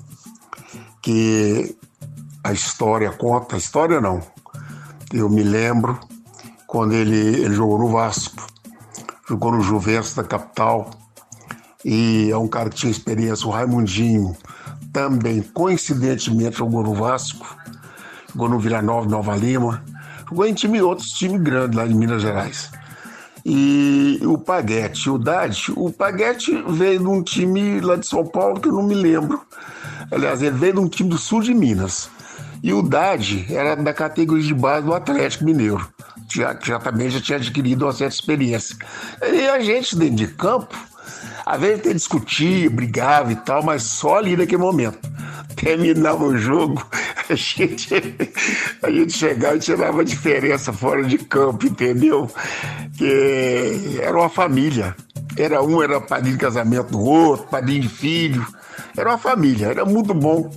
que a história conta, a história não. Eu me lembro quando ele, ele jogou no Vasco, jogou no Juventus da capital, e é um cara que tinha experiência. O Raimundinho também, coincidentemente, jogou no Vasco, jogou no Vila Nova, Nova Lima, jogou em time, outros times grandes lá em Minas Gerais e o Paguete. O Dade, o Paguete veio de um time lá de São Paulo que eu não me lembro. Aliás, ele veio de um time do sul de Minas. E o Dade era da categoria de base do Atlético Mineiro. Já, já também já tinha adquirido uma certa experiência. E a gente dentro de campo, às vezes até discutia, brigava e tal, mas só ali naquele momento. Terminava o jogo, a gente, a gente chegava e tirava diferença fora de campo, entendeu? Que era uma família. Era um, era padrinho de casamento do outro, padrinho de filho. Era uma família. Era muito bom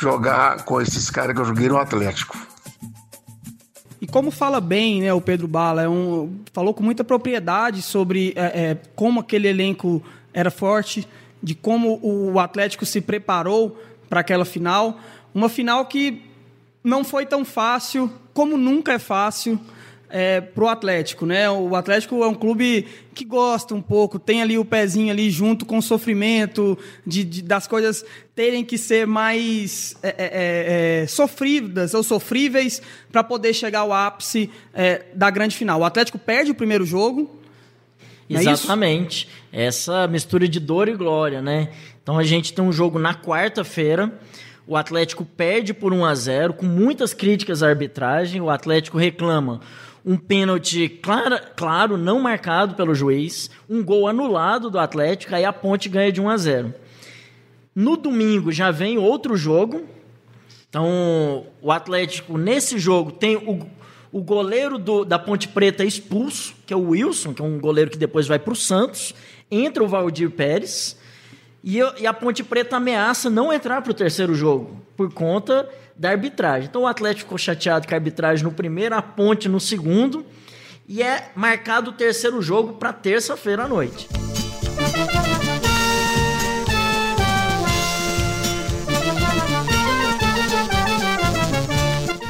jogar com esses caras que eu joguei no Atlético. E como fala bem, né, o Pedro Bala, é um, falou com muita propriedade sobre é, é, como aquele elenco era forte, de como o Atlético se preparou para aquela final. Uma final que não foi tão fácil, como nunca é fácil é, para o Atlético. Né? O Atlético é um clube que gosta um pouco, tem ali o pezinho ali junto com o sofrimento, de, de das coisas terem que ser mais é, é, é, é sofridas ou sofríveis para poder chegar ao ápice é, da grande final. O Atlético perde o primeiro jogo. Exatamente. Essa mistura de dor e glória, né? Então a gente tem um jogo na quarta-feira. O Atlético perde por 1 a 0 com muitas críticas à arbitragem. O Atlético reclama um pênalti clara, claro, não marcado pelo juiz, um gol anulado do Atlético, aí a Ponte ganha de 1 a 0. No domingo já vem outro jogo. Então, o Atlético nesse jogo tem o, o goleiro do, da Ponte Preta expulso, que é o Wilson, que é um goleiro que depois vai para o Santos. Entra o Valdir Pérez. E, e a Ponte Preta ameaça não entrar para o terceiro jogo, por conta da arbitragem. Então o Atlético ficou chateado com a arbitragem no primeiro, a Ponte no segundo. E é marcado o terceiro jogo para terça-feira à noite.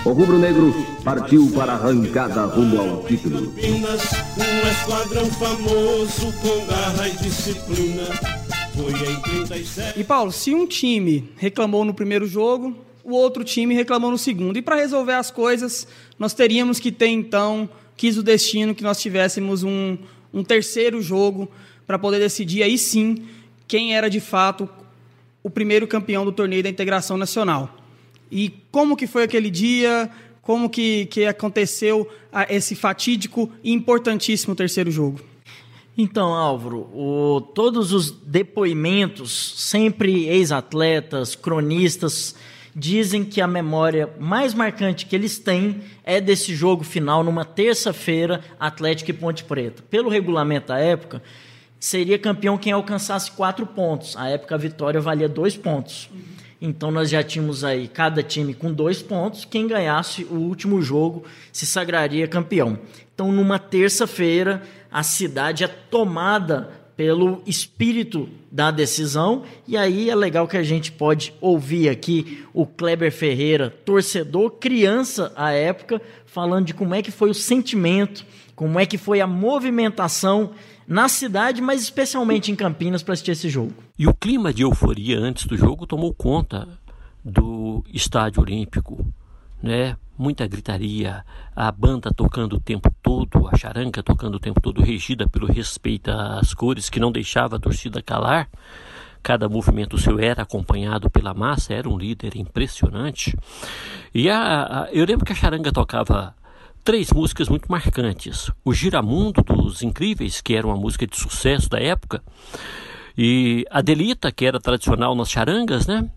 O rubro-negro partiu para a arrancada rumo ao título. Um esquadrão famoso com garra e disciplina. Foi em 37. E Paulo, se um time reclamou no primeiro jogo, o outro time reclamou no segundo. E para resolver as coisas, nós teríamos que ter então, quis o destino que nós tivéssemos um, um terceiro jogo para poder decidir aí sim quem era de fato o primeiro campeão do torneio da integração nacional. E como que foi aquele dia? Como que, que aconteceu esse fatídico e importantíssimo terceiro jogo? Então, Álvaro, o, todos os depoimentos, sempre ex-atletas, cronistas, dizem que a memória mais marcante que eles têm é desse jogo final, numa terça-feira, Atlético e Ponte Preta. Pelo regulamento da época, seria campeão quem alcançasse quatro pontos. A época a vitória valia dois pontos. Então nós já tínhamos aí cada time com dois pontos. Quem ganhasse o último jogo se sagraria campeão. Então, numa terça-feira, a cidade é tomada pelo espírito da decisão. E aí é legal que a gente pode ouvir aqui o Kleber Ferreira, torcedor, criança à época, falando de como é que foi o sentimento, como é que foi a movimentação na cidade, mas especialmente em Campinas para assistir esse jogo. E o clima de euforia antes do jogo tomou conta do estádio olímpico, né? Muita gritaria, a banda tocando o tempo todo, a charanga tocando o tempo todo, regida pelo respeito às cores que não deixava a torcida calar. Cada movimento seu era acompanhado pela massa, era um líder impressionante. E a, a eu lembro que a charanga tocava três músicas muito marcantes. O Giramundo dos Incríveis, que era uma música de sucesso da época, e a Delita, que era tradicional nas charangas, né?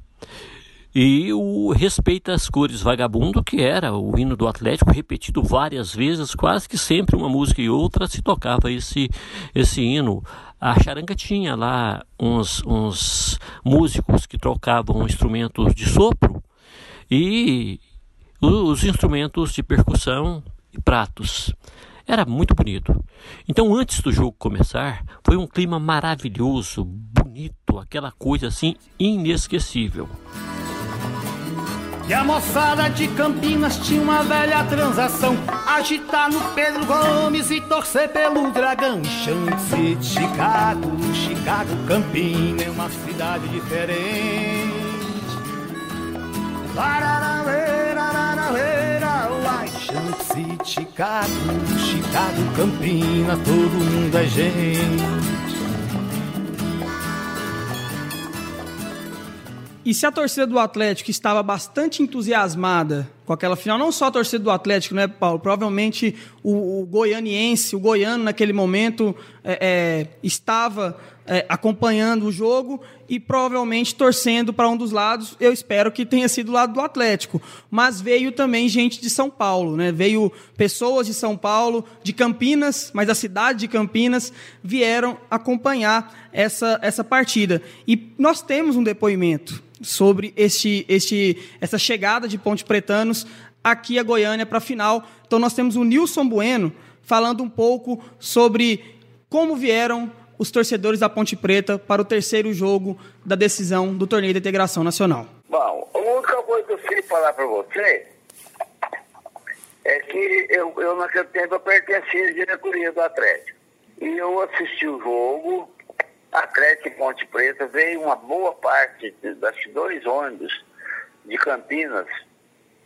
E o Respeita as Cores Vagabundo, que era o hino do Atlético, repetido várias vezes, quase que sempre uma música e outra se tocava esse, esse hino. A charanga tinha lá uns, uns músicos que tocavam instrumentos de sopro e os instrumentos de percussão e pratos. Era muito bonito. Então, antes do jogo começar, foi um clima maravilhoso, bonito, aquela coisa assim inesquecível. E a moçada de Campinas tinha uma velha transação. Agitar no Pedro Gomes e torcer pelo Dragão. Chance de Chicago, Chicago, Campinas é uma cidade diferente. Chance, Chicago, Chicago, Campina, todo mundo é gente. E se a torcida do Atlético estava bastante entusiasmada com aquela final, não só a torcida do Atlético, né, Paulo? Provavelmente o, o goianiense, o goiano naquele momento é, é, estava é, acompanhando o jogo e provavelmente torcendo para um dos lados. Eu espero que tenha sido o lado do Atlético. Mas veio também gente de São Paulo, né? Veio pessoas de São Paulo, de Campinas, mas da cidade de Campinas, vieram acompanhar essa, essa partida. E nós temos um depoimento sobre este, este, essa chegada de Ponte Pretanos aqui a Goiânia para a final. Então nós temos o Nilson Bueno falando um pouco sobre como vieram os torcedores da Ponte Preta para o terceiro jogo da decisão do torneio de integração nacional. Bom, a única coisa que eu queria falar para você é que eu, eu naquele tempo eu pertencia à diretoria do Atlético. E eu assisti o jogo, Atlético e Ponte Preta, veio uma boa parte das dois ônibus de Campinas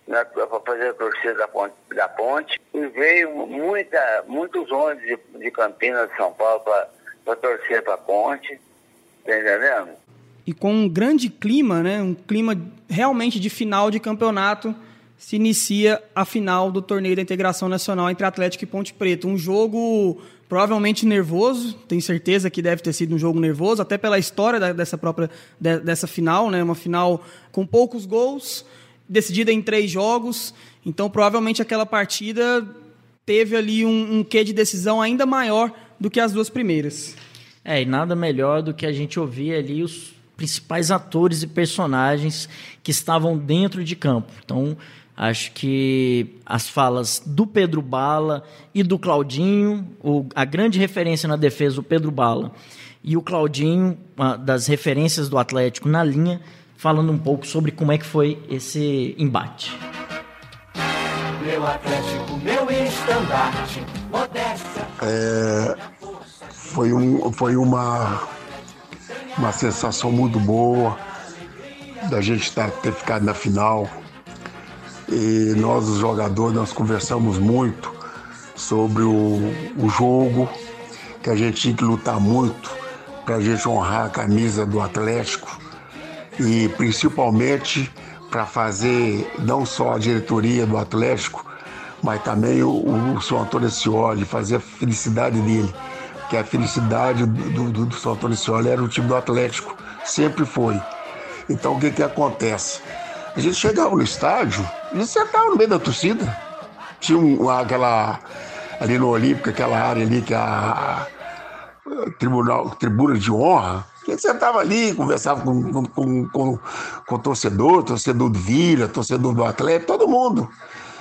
né, para fazer a torcida da ponte, da ponte e veio muita, muitos ônibus de, de Campinas, de São Paulo para torcer para a ponte, tá entendendo? E com um grande clima, né, um clima realmente de final de campeonato, se inicia a final do torneio da integração nacional entre Atlético e Ponte Preta. Um jogo provavelmente nervoso, tenho certeza que deve ter sido um jogo nervoso, até pela história da, dessa própria de, dessa final, né? Uma final com poucos gols, decidida em três jogos. Então, provavelmente aquela partida teve ali um, um quê de decisão ainda maior do que as duas primeiras. É, e nada melhor do que a gente ouvir ali os principais atores e personagens que estavam dentro de campo. Então, acho que as falas do Pedro Bala e do Claudinho, o, a grande referência na defesa, o Pedro Bala, e o Claudinho, das referências do Atlético na linha, falando um pouco sobre como é que foi esse embate. Meu Atlético, meu estandarte, modéstia. É, foi um, foi uma, uma sensação muito boa da gente ter ficado na final. E nós, os jogadores, nós conversamos muito sobre o, o jogo, que a gente tinha que lutar muito para a gente honrar a camisa do Atlético e principalmente para fazer não só a diretoria do Atlético, mas também o, o São Antônio Scioli, fazer a felicidade dele, que a felicidade do, do, do São Antônio Scioli era o time do Atlético, sempre foi. Então o que que acontece? A gente chegava no estádio e sentava no meio da torcida. Tinha aquela, ali no Olímpico, aquela área ali que é a, tribunal, tribuna de honra, a gente sentava ali, conversava com, com, com, com, com o torcedor, torcedor do Vila, torcedor do Atlético, todo mundo.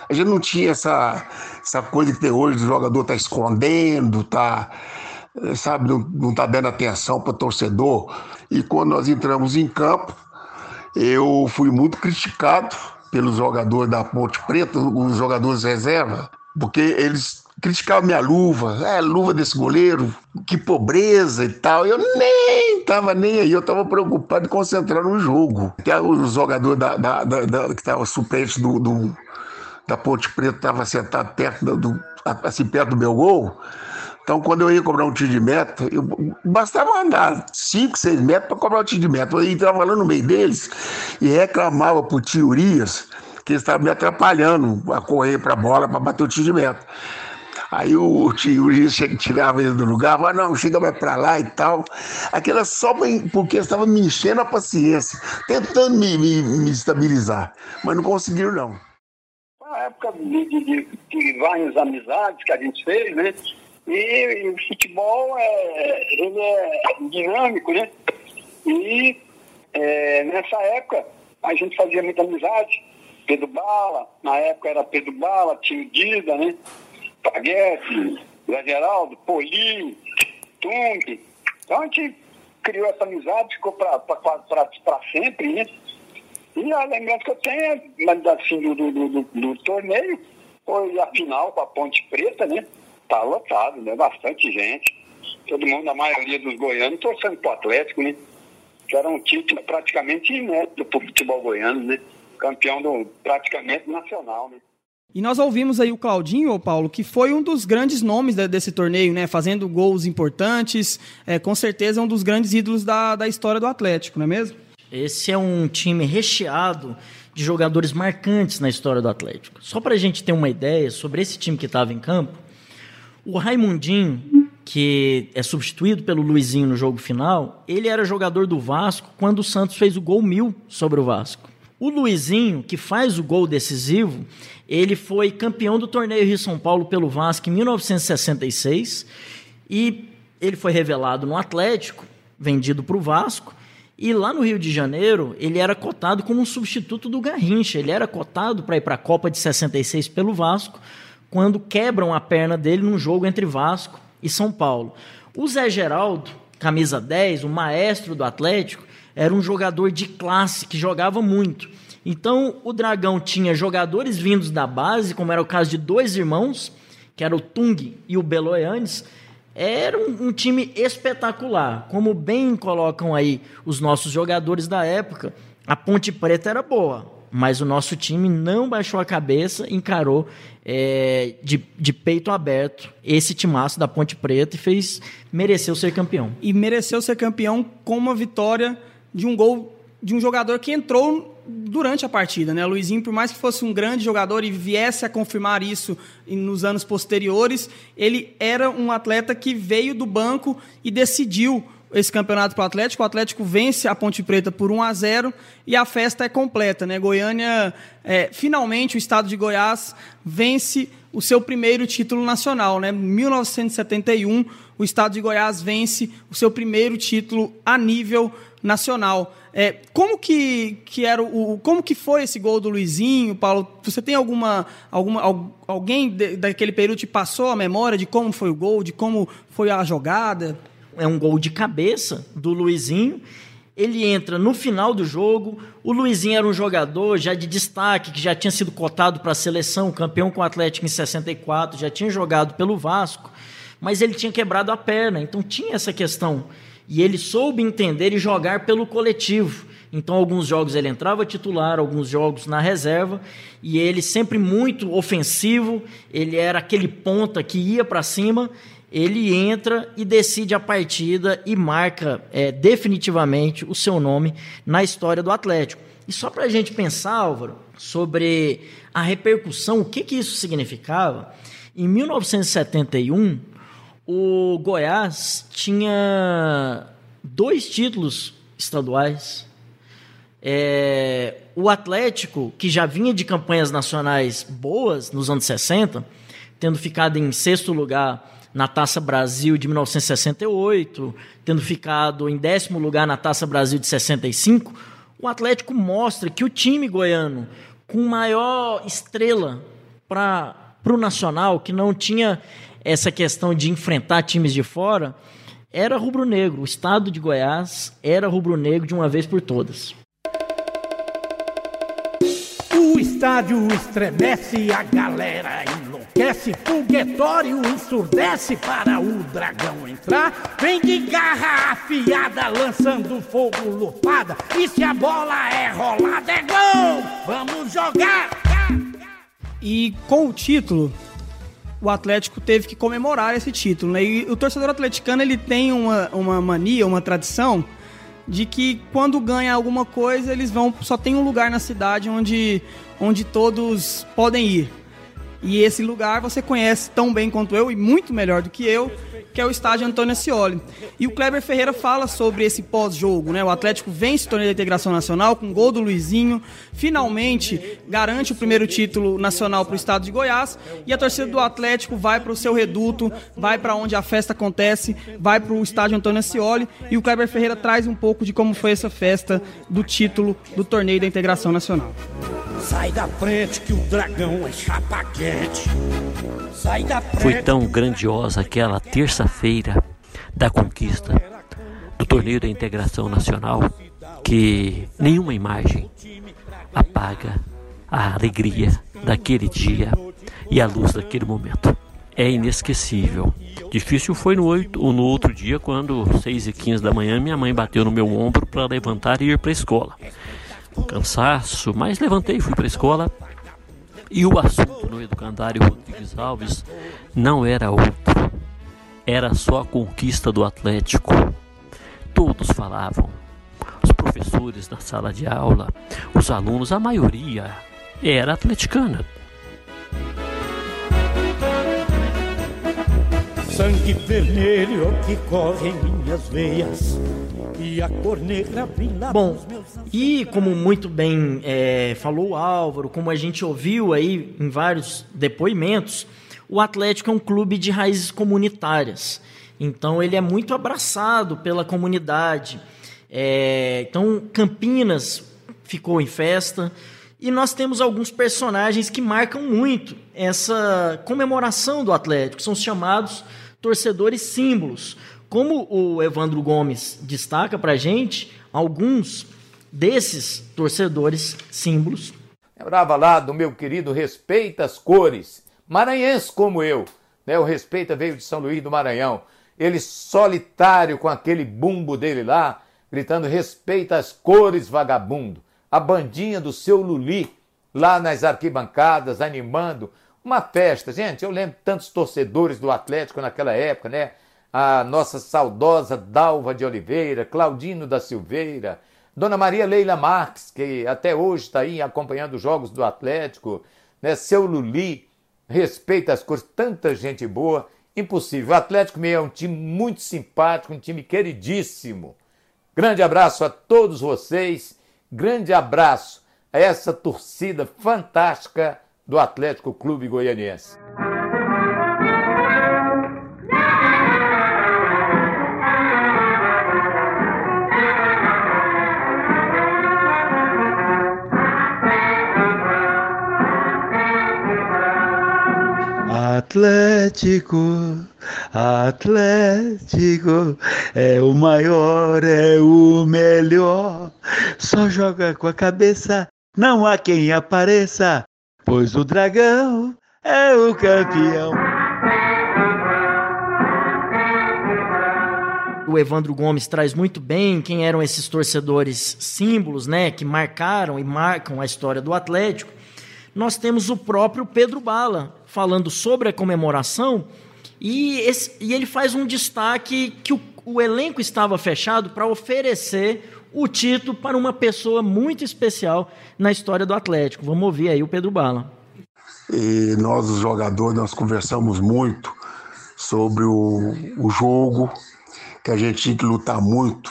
A gente não tinha essa, essa coisa que tem hoje, o jogador tá escondendo, tá, sabe, não, não tá dando atenção para o torcedor. E quando nós entramos em campo, eu fui muito criticado pelos jogadores da Ponte Preta, os jogadores reserva, porque eles criticavam minha luva, é, luva desse goleiro, que pobreza e tal. Eu nem tava nem aí, eu tava preocupado em concentrar no jogo. Até os jogadores da, da, da, da que estavam suplentes do, do, da Ponte Preta estavam sentados perto do, assim, perto do meu gol. Então, quando eu ia cobrar um tiro de meta, eu, bastava andar 5, 6 metros para cobrar um tiro de meta. Eu entrava lá no meio deles e reclamava por tio Urias que eles estavam me atrapalhando a correr para a bola para bater o tiro de meta. Aí o tio Urias tirava ele do lugar, falava, não, chega mais para lá e tal. Aquilo só porque estava me enchendo a paciência, tentando me, me, me estabilizar. Mas não conseguiram, não. Na época de, de, de várias amizades que a gente fez, né? E, e, o futebol é, ele é dinâmico, né? E é, nessa época a gente fazia muita amizade. Pedro Bala, na época era Pedro Bala, Tio Dida, né? Paguete, Zé Geraldo, Poli, Tung. Então a gente criou essa amizade, ficou para sempre, né? E a lembrança que eu tenho assim, do, do, do, do torneio foi a final com a Ponte Preta, né? Tá lotado, né? Bastante gente. Todo mundo, a maioria dos goianos, torcendo pro Atlético, né? Que era um título praticamente inédito pro futebol goiano, né? Campeão do praticamente nacional, né? E nós ouvimos aí o Claudinho, Paulo, que foi um dos grandes nomes desse torneio, né? Fazendo gols importantes, é, com certeza é um dos grandes ídolos da, da história do Atlético, não é mesmo? Esse é um time recheado de jogadores marcantes na história do Atlético. Só para a gente ter uma ideia sobre esse time que estava em campo, o Raimundinho, que é substituído pelo Luizinho no jogo final, ele era jogador do Vasco quando o Santos fez o gol mil sobre o Vasco. O Luizinho, que faz o gol decisivo, ele foi campeão do torneio Rio São Paulo pelo Vasco em 1966 e ele foi revelado no Atlético, vendido para o Vasco. E lá no Rio de Janeiro, ele era cotado como um substituto do Garrincha. Ele era cotado para ir para a Copa de 66 pelo Vasco, quando quebram a perna dele num jogo entre Vasco e São Paulo. O Zé Geraldo, camisa 10, o maestro do Atlético, era um jogador de classe que jogava muito. Então o Dragão tinha jogadores vindos da base, como era o caso de dois irmãos, que era o Tung e o Beloyanes. Era um, um time espetacular. Como bem colocam aí os nossos jogadores da época, a Ponte Preta era boa, mas o nosso time não baixou a cabeça, encarou é, de, de, peito aberto esse timaço da Ponte Preta e fez mereceu ser campeão. E mereceu ser campeão com uma vitória de um gol de um jogador que entrou durante a partida, né? Luizinho, por mais que fosse um grande jogador e viesse a confirmar isso nos anos posteriores, ele era um atleta que veio do banco e decidiu esse campeonato para o Atlético. O Atlético vence a Ponte Preta por 1 a 0 e a festa é completa, né? Goiânia, é, finalmente o estado de Goiás vence o seu primeiro título nacional, né? Em 1971, o estado de Goiás vence o seu primeiro título a nível nacional. É, como que, que era o como que foi esse gol do Luizinho, Paulo? Você tem alguma alguma alguém daquele período te passou a memória de como foi o gol, de como foi a jogada? É um gol de cabeça do Luizinho. Ele entra no final do jogo. O Luizinho era um jogador já de destaque, que já tinha sido cotado para a seleção, campeão com o Atlético em 64, já tinha jogado pelo Vasco, mas ele tinha quebrado a perna, então tinha essa questão e ele soube entender e jogar pelo coletivo. Então, alguns jogos ele entrava titular, alguns jogos na reserva, e ele sempre muito ofensivo, ele era aquele ponta que ia para cima, ele entra e decide a partida e marca é, definitivamente o seu nome na história do Atlético. E só para a gente pensar, Álvaro, sobre a repercussão, o que, que isso significava, em 1971, o Goiás tinha dois títulos estaduais. É, o Atlético, que já vinha de campanhas nacionais boas nos anos 60, tendo ficado em sexto lugar na Taça Brasil de 1968, tendo ficado em décimo lugar na Taça Brasil de 65, o Atlético mostra que o time goiano, com maior estrela para o Nacional, que não tinha essa questão de enfrentar times de fora, era rubro-negro. O estado de Goiás era rubro-negro de uma vez por todas. O estádio estremece, a galera enlouquece, foguetório ensurdece para o dragão entrar. Vem de garra afiada, lançando fogo lupada. E se a bola é rolada, é gol! Vamos jogar! E com o título, o Atlético teve que comemorar esse título. Né? E o torcedor atleticano ele tem uma, uma mania, uma tradição de que quando ganha alguma coisa eles vão só tem um lugar na cidade onde, onde todos podem ir. E esse lugar você conhece tão bem quanto eu e muito melhor do que eu, que é o estádio Antônio Ascioli. E o Kleber Ferreira fala sobre esse pós-jogo, né? O Atlético vence o torneio da integração nacional com gol do Luizinho, finalmente garante o primeiro título nacional para o estado de Goiás e a torcida do Atlético vai para o seu reduto, vai para onde a festa acontece, vai para o estádio Antônio Ascioli e o Kleber Ferreira traz um pouco de como foi essa festa do título do torneio da integração nacional. Sai da frente que o dragão é chapa quente. Sai da frente. Foi tão grandiosa aquela terça-feira da conquista do torneio da integração nacional que nenhuma imagem apaga a alegria daquele dia e a luz daquele momento. É inesquecível. Difícil foi no, oito, no outro dia, quando, 6 e 15 da manhã, minha mãe bateu no meu ombro para levantar e ir para a escola cansaço, mas levantei e fui para a escola. E o assunto no educandário Rodrigues Alves não era outro, era só a conquista do Atlético. Todos falavam, os professores na sala de aula, os alunos, a maioria era atleticana. Sangue vermelho que corre em minhas veias e a cor negra brilha Bom, e como muito bem é, falou o Álvaro, como a gente ouviu aí em vários depoimentos, o Atlético é um clube de raízes comunitárias. Então ele é muito abraçado pela comunidade. É, então Campinas ficou em festa. E nós temos alguns personagens que marcam muito essa comemoração do Atlético, são os chamados torcedores símbolos. Como o Evandro Gomes destaca para gente, alguns desses torcedores símbolos. Lembrava lá do meu querido Respeita as Cores, maranhense como eu. Né? O Respeita veio de São Luís do Maranhão. Ele solitário com aquele bumbo dele lá, gritando Respeita as Cores, vagabundo. A bandinha do seu Luli lá nas arquibancadas, animando uma festa. Gente, eu lembro tantos torcedores do Atlético naquela época, né? a nossa saudosa Dalva de Oliveira, Claudino da Silveira, Dona Maria Leila Marques, que até hoje está aí acompanhando os jogos do Atlético, né? Seu Luli, respeita as cores, tanta gente boa, impossível. O Atlético meio é um time muito simpático, um time queridíssimo. Grande abraço a todos vocês, grande abraço a essa torcida fantástica do Atlético Clube Goianiense. Atlético, Atlético, é o maior, é o melhor. Só joga com a cabeça, não há quem apareça, pois o dragão é o campeão. o Evandro Gomes traz muito bem quem eram esses torcedores símbolos, né, que marcaram e marcam a história do Atlético. Nós temos o próprio Pedro Bala, falando sobre a comemoração, e, esse, e ele faz um destaque que o, o elenco estava fechado para oferecer o título para uma pessoa muito especial na história do Atlético. Vamos ouvir aí o Pedro Bala. E nós, os jogadores, nós conversamos muito sobre o, o jogo, que a gente tinha que lutar muito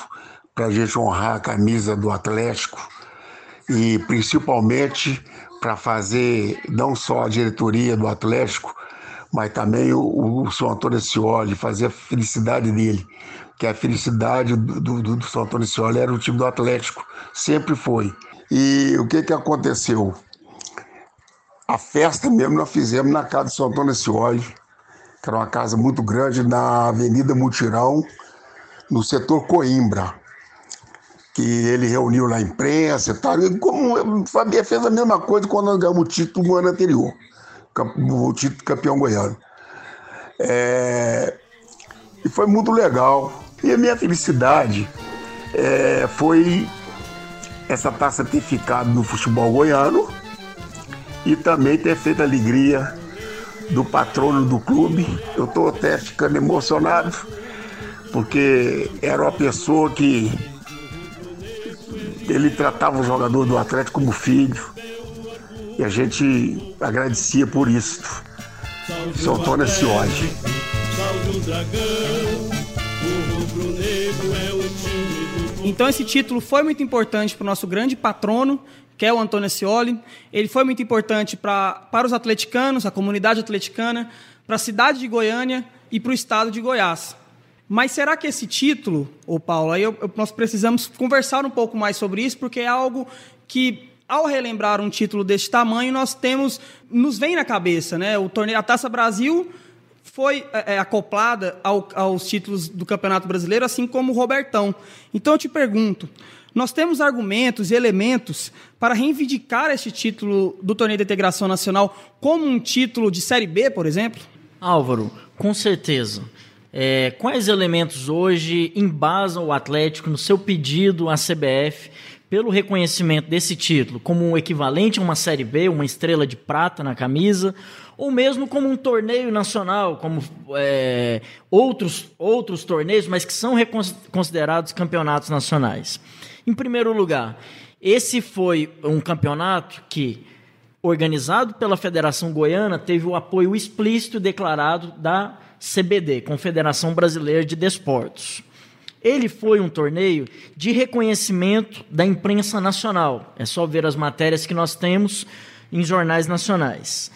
para a gente honrar a camisa do Atlético e principalmente para fazer não só a diretoria do Atlético, mas também o, o São Antônio Scioli, fazer a felicidade dele. Que a felicidade do, do, do São Antônio Scioli era o time do Atlético, sempre foi. E o que, que aconteceu? A festa mesmo nós fizemos na casa do São Antônio Scioli, que era uma casa muito grande na Avenida Mutirão, no setor Coimbra que ele reuniu lá a imprensa e tal. E como Fabia fez a mesma coisa quando nós ganhamos o título no ano anterior, o título campeão goiano. É... E foi muito legal. E a minha felicidade é, foi essa taça ter ficado no futebol goiano e também ter feito a alegria do patrono do clube. Eu estou até ficando emocionado, porque era uma pessoa que ele tratava o jogador do Atlético como filho. E a gente agradecia por isso. São Antônio Cioli. Então esse título foi muito importante para o nosso grande patrono, que é o Antônio Scioli. Ele foi muito importante pra, para os atleticanos, a comunidade atleticana, para a cidade de Goiânia e para o estado de Goiás. Mas será que esse título, ô Paulo, aí eu, eu, nós precisamos conversar um pouco mais sobre isso, porque é algo que, ao relembrar um título desse tamanho, nós temos, nos vem na cabeça, né? O torneio, a Taça Brasil foi é, é, acoplada ao, aos títulos do Campeonato Brasileiro, assim como o Robertão. Então eu te pergunto, nós temos argumentos e elementos para reivindicar este título do Torneio de Integração Nacional como um título de Série B, por exemplo? Álvaro, com certeza. É, quais elementos hoje embasam o Atlético no seu pedido à CBF pelo reconhecimento desse título como um equivalente a uma Série B, uma estrela de prata na camisa, ou mesmo como um torneio nacional, como é, outros, outros torneios, mas que são considerados campeonatos nacionais? Em primeiro lugar, esse foi um campeonato que, organizado pela Federação Goiana, teve o apoio explícito declarado da CBD, Confederação Brasileira de Desportos. Ele foi um torneio de reconhecimento da imprensa nacional. É só ver as matérias que nós temos em jornais nacionais.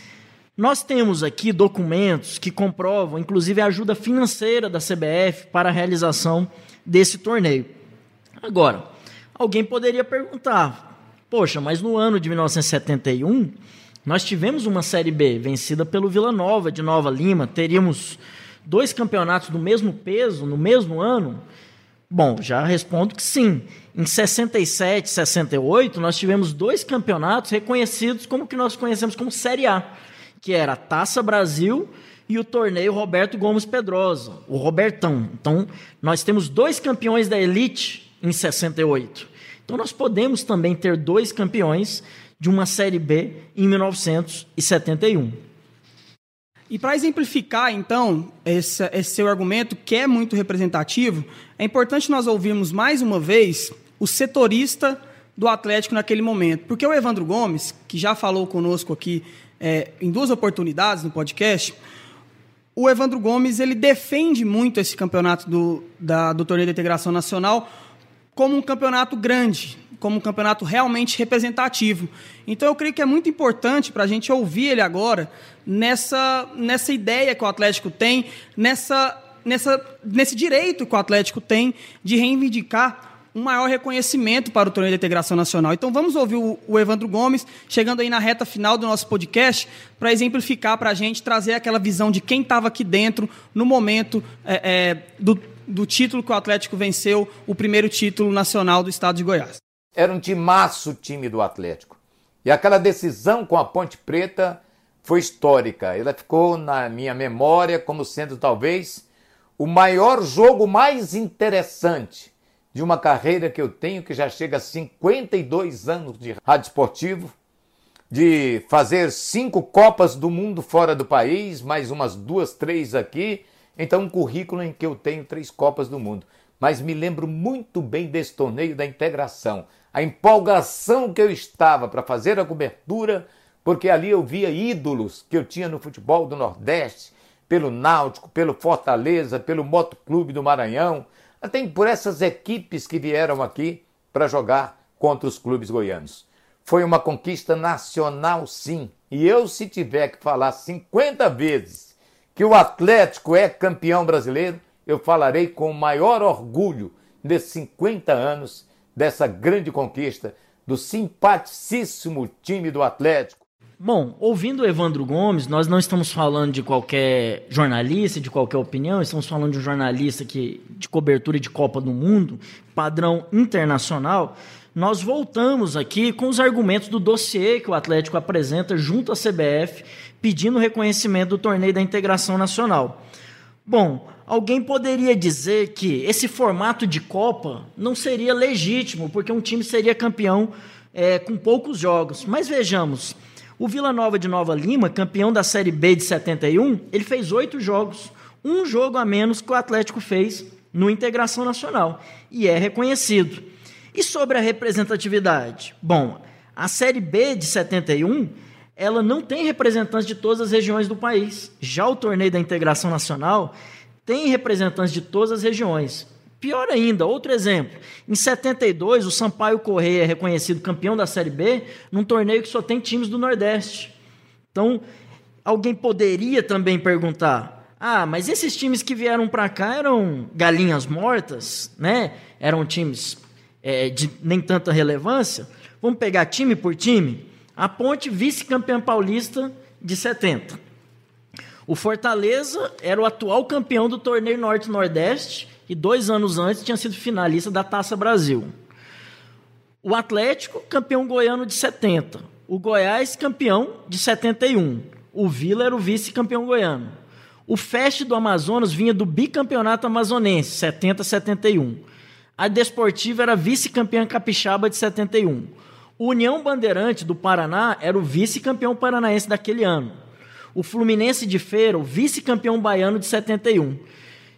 Nós temos aqui documentos que comprovam, inclusive, a ajuda financeira da CBF para a realização desse torneio. Agora, alguém poderia perguntar: poxa, mas no ano de 1971 nós tivemos uma Série B vencida pelo Vila Nova de Nova Lima, teríamos dois campeonatos do mesmo peso no mesmo ano? Bom, já respondo que sim. Em 67, 68, nós tivemos dois campeonatos reconhecidos como que nós conhecemos como Série A, que era a Taça Brasil e o torneio Roberto Gomes Pedrosa, o Robertão. Então, nós temos dois campeões da elite em 68. Então, nós podemos também ter dois campeões de uma Série B em 1971. E para exemplificar, então, esse, esse, seu argumento, que é muito representativo, é importante nós ouvirmos mais uma vez o setorista do Atlético naquele momento. Porque o Evandro Gomes, que já falou conosco aqui é, em duas oportunidades no podcast, o Evandro Gomes ele defende muito esse campeonato do, da, do Torneio de Integração Nacional como um campeonato grande, como um campeonato realmente representativo. Então eu creio que é muito importante para a gente ouvir ele agora nessa, nessa ideia que o Atlético tem, nessa, nessa, nesse direito que o Atlético tem de reivindicar um maior reconhecimento para o torneio de integração nacional. Então vamos ouvir o, o Evandro Gomes, chegando aí na reta final do nosso podcast, para exemplificar para a gente, trazer aquela visão de quem estava aqui dentro no momento é, é, do, do título que o Atlético venceu, o primeiro título nacional do estado de Goiás. Era um timaço o time do Atlético. E aquela decisão com a Ponte Preta foi histórica. Ela ficou na minha memória como sendo talvez o maior jogo mais interessante de uma carreira que eu tenho que já chega a 52 anos de rádio esportivo, de fazer cinco Copas do Mundo fora do país, mais umas duas, três aqui. Então, um currículo em que eu tenho três Copas do Mundo. Mas me lembro muito bem desse torneio da integração. A empolgação que eu estava para fazer a cobertura, porque ali eu via ídolos que eu tinha no futebol do Nordeste, pelo Náutico, pelo Fortaleza, pelo Motoclube do Maranhão, até por essas equipes que vieram aqui para jogar contra os clubes goianos. Foi uma conquista nacional, sim. E eu, se tiver que falar 50 vezes que o Atlético é campeão brasileiro, eu falarei com o maior orgulho desses 50 anos dessa grande conquista do simpaticíssimo time do Atlético Bom, ouvindo o Evandro Gomes, nós não estamos falando de qualquer jornalista, de qualquer opinião, estamos falando de um jornalista que, de cobertura de Copa do Mundo, padrão internacional. Nós voltamos aqui com os argumentos do dossiê que o Atlético apresenta junto à CBF, pedindo reconhecimento do torneio da integração nacional. Bom, alguém poderia dizer que esse formato de Copa não seria legítimo, porque um time seria campeão é, com poucos jogos. Mas vejamos. O Vila Nova de Nova Lima, campeão da Série B de 71, ele fez oito jogos, um jogo a menos que o Atlético fez no Integração Nacional, e é reconhecido. E sobre a representatividade? Bom, a Série B de 71, ela não tem representantes de todas as regiões do país. Já o torneio da Integração Nacional tem representantes de todas as regiões. Pior ainda, outro exemplo. Em 72, o Sampaio Correia é reconhecido campeão da Série B num torneio que só tem times do Nordeste. Então, alguém poderia também perguntar: ah, mas esses times que vieram para cá eram galinhas mortas, né? Eram times é, de nem tanta relevância. Vamos pegar time por time? A Ponte, vice-campeã paulista de 70. O Fortaleza era o atual campeão do torneio Norte-Nordeste e dois anos antes tinha sido finalista da Taça Brasil. O Atlético, campeão goiano de 70. O Goiás, campeão de 71. O Vila era o vice-campeão goiano. O Fest do Amazonas vinha do bicampeonato amazonense, 70-71. A Desportiva era vice-campeã capixaba de 71. O União Bandeirante do Paraná era o vice-campeão paranaense daquele ano. O Fluminense de Feira, o vice-campeão baiano de 71.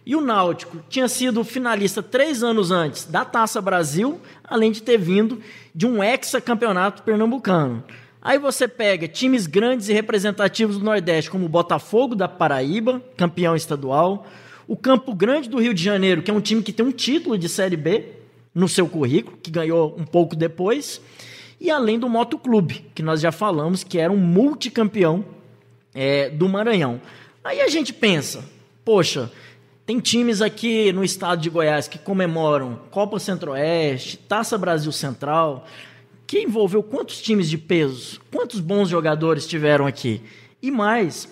E o Náutico tinha sido finalista três anos antes da Taça Brasil, além de ter vindo de um hexacampeonato pernambucano. Aí você pega times grandes e representativos do Nordeste, como o Botafogo da Paraíba, campeão estadual, o Campo Grande do Rio de Janeiro, que é um time que tem um título de Série B no seu currículo, que ganhou um pouco depois, e além do Moto Clube, que nós já falamos que era um multicampeão é, do Maranhão. Aí a gente pensa, poxa, tem times aqui no estado de Goiás que comemoram Copa Centro-Oeste, Taça Brasil Central, que envolveu quantos times de peso, quantos bons jogadores tiveram aqui. E mais,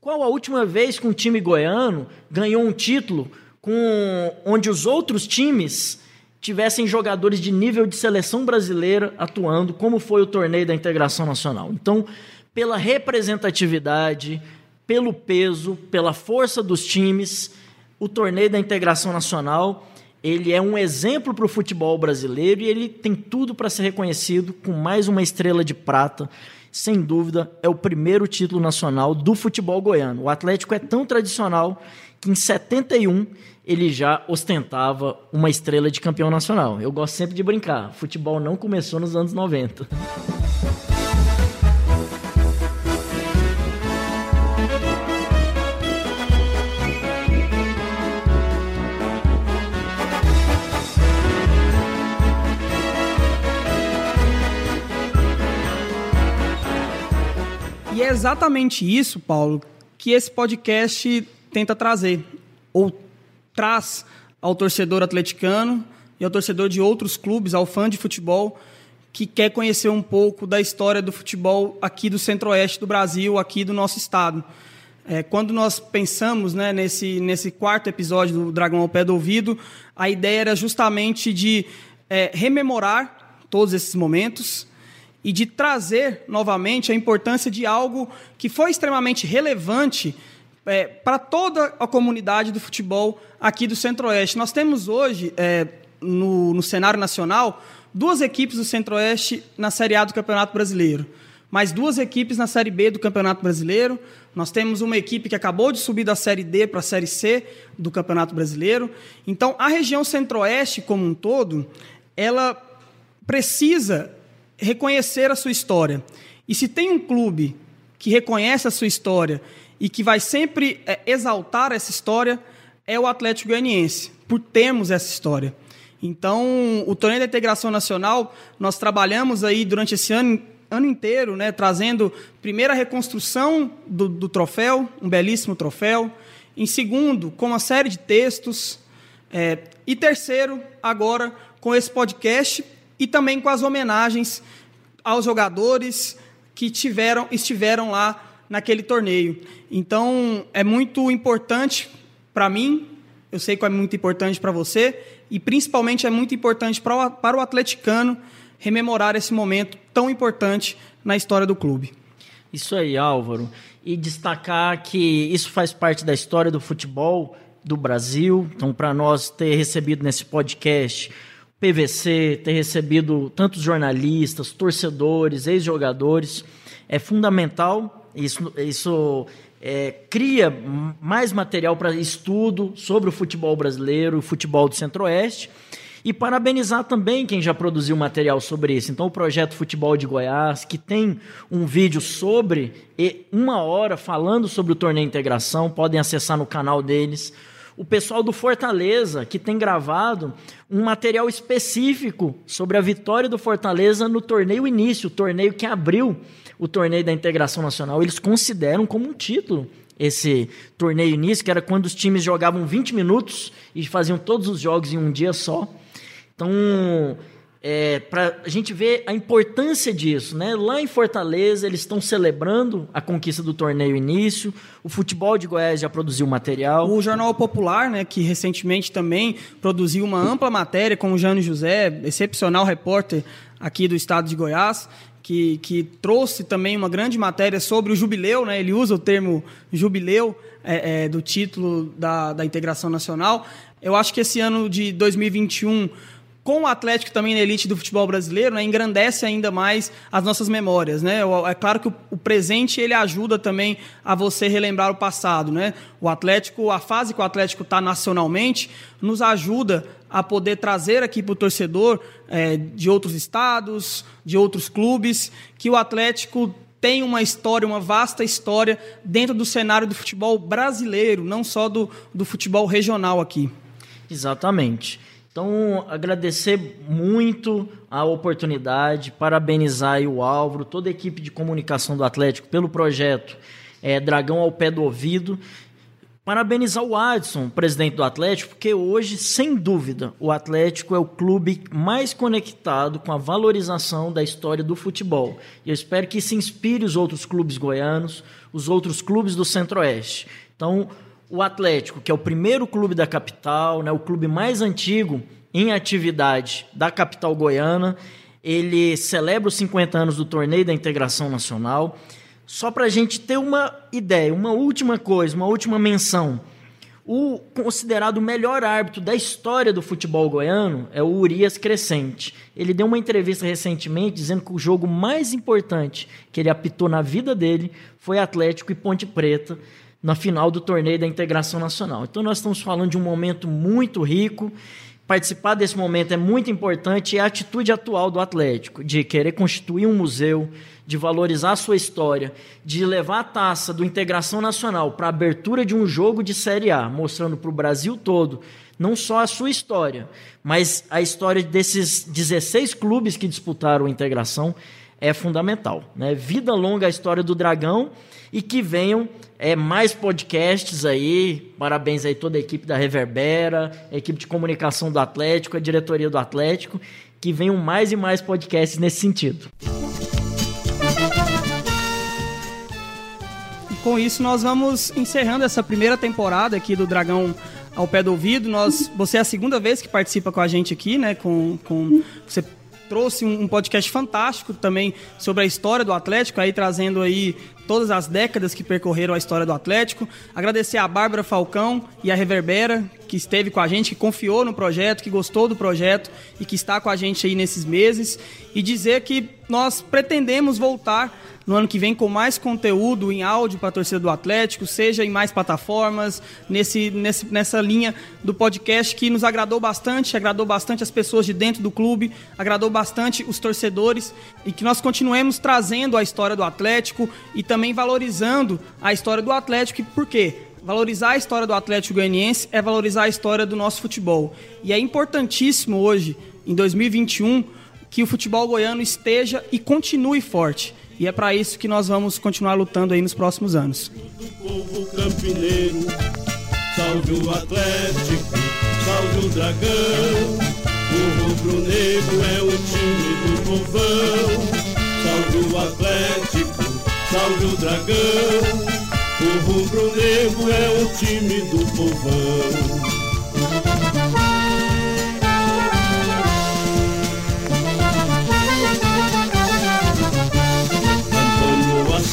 qual a última vez que um time goiano ganhou um título com onde os outros times tivessem jogadores de nível de seleção brasileira atuando, como foi o torneio da integração nacional. Então, pela representatividade, pelo peso, pela força dos times, o torneio da integração nacional ele é um exemplo para o futebol brasileiro e ele tem tudo para ser reconhecido com mais uma estrela de prata. Sem dúvida, é o primeiro título nacional do futebol goiano. O Atlético é tão tradicional que em 71 ele já ostentava uma estrela de campeão nacional. Eu gosto sempre de brincar, futebol não começou nos anos 90. Exatamente isso, Paulo, que esse podcast tenta trazer, ou traz ao torcedor atleticano e ao torcedor de outros clubes, ao fã de futebol, que quer conhecer um pouco da história do futebol aqui do centro-oeste do Brasil, aqui do nosso estado. É, quando nós pensamos né, nesse, nesse quarto episódio do Dragão ao Pé do Ouvido, a ideia era justamente de é, rememorar todos esses momentos, e de trazer novamente a importância de algo que foi extremamente relevante é, para toda a comunidade do futebol aqui do Centro-Oeste. Nós temos hoje, é, no, no cenário nacional, duas equipes do Centro-Oeste na Série A do Campeonato Brasileiro, mais duas equipes na Série B do Campeonato Brasileiro. Nós temos uma equipe que acabou de subir da Série D para a Série C do Campeonato Brasileiro. Então, a região Centro-Oeste como um todo, ela precisa reconhecer a sua história. E se tem um clube que reconhece a sua história e que vai sempre é, exaltar essa história, é o Atlético Goianiense, por termos essa história. Então, o torneio da integração nacional, nós trabalhamos aí durante esse ano, ano inteiro, né, trazendo primeiro a reconstrução do, do troféu, um belíssimo troféu. Em segundo, com uma série de textos. É, e terceiro, agora, com esse podcast e também com as homenagens aos jogadores que tiveram, estiveram lá naquele torneio. Então, é muito importante para mim, eu sei que é muito importante para você, e principalmente é muito importante para o, para o atleticano rememorar esse momento tão importante na história do clube. Isso aí, Álvaro. E destacar que isso faz parte da história do futebol do Brasil. Então, para nós ter recebido nesse podcast PVC, ter recebido tantos jornalistas, torcedores, ex-jogadores, é fundamental. Isso, isso é, cria mais material para estudo sobre o futebol brasileiro, o futebol do Centro-Oeste. E parabenizar também quem já produziu material sobre isso. Então, o projeto Futebol de Goiás, que tem um vídeo sobre uma hora falando sobre o torneio integração, podem acessar no canal deles o pessoal do Fortaleza, que tem gravado um material específico sobre a vitória do Fortaleza no torneio início, o torneio que abriu o torneio da integração nacional. Eles consideram como um título esse torneio início, que era quando os times jogavam 20 minutos e faziam todos os jogos em um dia só. Então, é, para a gente ver a importância disso. Né? Lá em Fortaleza, eles estão celebrando a conquista do torneio início. O futebol de Goiás já produziu material. O Jornal Popular, né, que recentemente também produziu uma ampla matéria com o Jânio José, excepcional repórter aqui do estado de Goiás, que, que trouxe também uma grande matéria sobre o jubileu. Né? Ele usa o termo jubileu é, é, do título da, da integração nacional. Eu acho que esse ano de 2021 com o Atlético também na elite do futebol brasileiro, né, engrandece ainda mais as nossas memórias, né? É claro que o, presente ele ajuda também a você relembrar o passado, né? O Atlético, a fase que o Atlético está nacionalmente, nos ajuda a poder trazer aqui para o torcedor é, de outros estados, de outros clubes, que o Atlético tem uma história, uma vasta história dentro do cenário do futebol brasileiro, não só do, do futebol regional aqui. Exatamente. Então, agradecer muito a oportunidade, parabenizar o Álvaro, toda a equipe de comunicação do Atlético pelo projeto é, Dragão ao Pé do Ouvido. Parabenizar o Adson, presidente do Atlético, porque hoje, sem dúvida, o Atlético é o clube mais conectado com a valorização da história do futebol. E eu espero que isso inspire os outros clubes goianos, os outros clubes do Centro-Oeste. Então, o Atlético, que é o primeiro clube da capital, né, o clube mais antigo em atividade da capital goiana, ele celebra os 50 anos do torneio da integração nacional. Só para a gente ter uma ideia, uma última coisa, uma última menção. O considerado melhor árbitro da história do futebol goiano é o Urias Crescente. Ele deu uma entrevista recentemente dizendo que o jogo mais importante que ele apitou na vida dele foi Atlético e Ponte Preta na final do torneio da integração nacional. Então nós estamos falando de um momento muito rico. Participar desse momento é muito importante e a atitude atual do Atlético de querer constituir um museu, de valorizar a sua história, de levar a taça do Integração Nacional para a abertura de um jogo de Série A, mostrando para o Brasil todo não só a sua história, mas a história desses 16 clubes que disputaram a integração é fundamental. Né? Vida longa a história do Dragão e que venham é, mais podcasts aí. Parabéns aí toda a equipe da Reverbera, a equipe de comunicação do Atlético, a diretoria do Atlético, que venham mais e mais podcasts nesse sentido. E com isso nós vamos encerrando essa primeira temporada aqui do Dragão ao pé do ouvido. Nós, você é a segunda vez que participa com a gente aqui, né? Com, com você trouxe um, podcast fantástico também sobre a história do Atlético, aí trazendo aí todas as décadas que percorreram a história do Atlético. Agradecer a Bárbara Falcão e a Reverbera, que esteve com a gente, que confiou no projeto, que gostou do projeto e que está com a gente aí nesses meses. E dizer que nós pretendemos voltar no ano que vem com mais conteúdo em áudio para a torcida do Atlético, seja em mais plataformas, nesse, nesse, nessa linha do podcast que nos agradou bastante, agradou bastante as pessoas de dentro do clube, agradou bastante os torcedores e que nós continuemos trazendo a história do Atlético e também valorizando a história do Atlético. Por quê? Valorizar a história do Atlético Goianiense é valorizar a história do nosso futebol. E é importantíssimo hoje, em 2021, que o futebol goiano esteja e continue forte. E é para isso que nós vamos continuar lutando aí nos próximos anos. salve o Atlético, salve o Dragão. O rubro-negro é o time do povão. Salve o Atlético, salve o Dragão. O rubro-negro é o time do povão.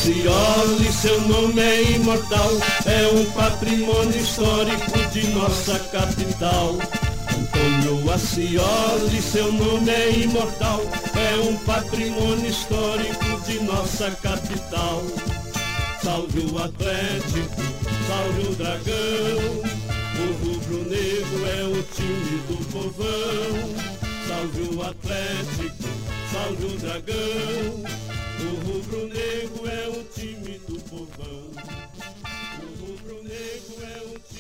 Cioli, seu nome é imortal, é um patrimônio histórico de nossa capital. Antônio Ascioli, seu nome é imortal, é um patrimônio histórico de nossa capital. Salve o Atlético, salve o Dragão, o rubro-negro é o time do povão. Salve o Atlético, salve o Dragão. O rubro-negro é o time do povão. O rubro-negro é o time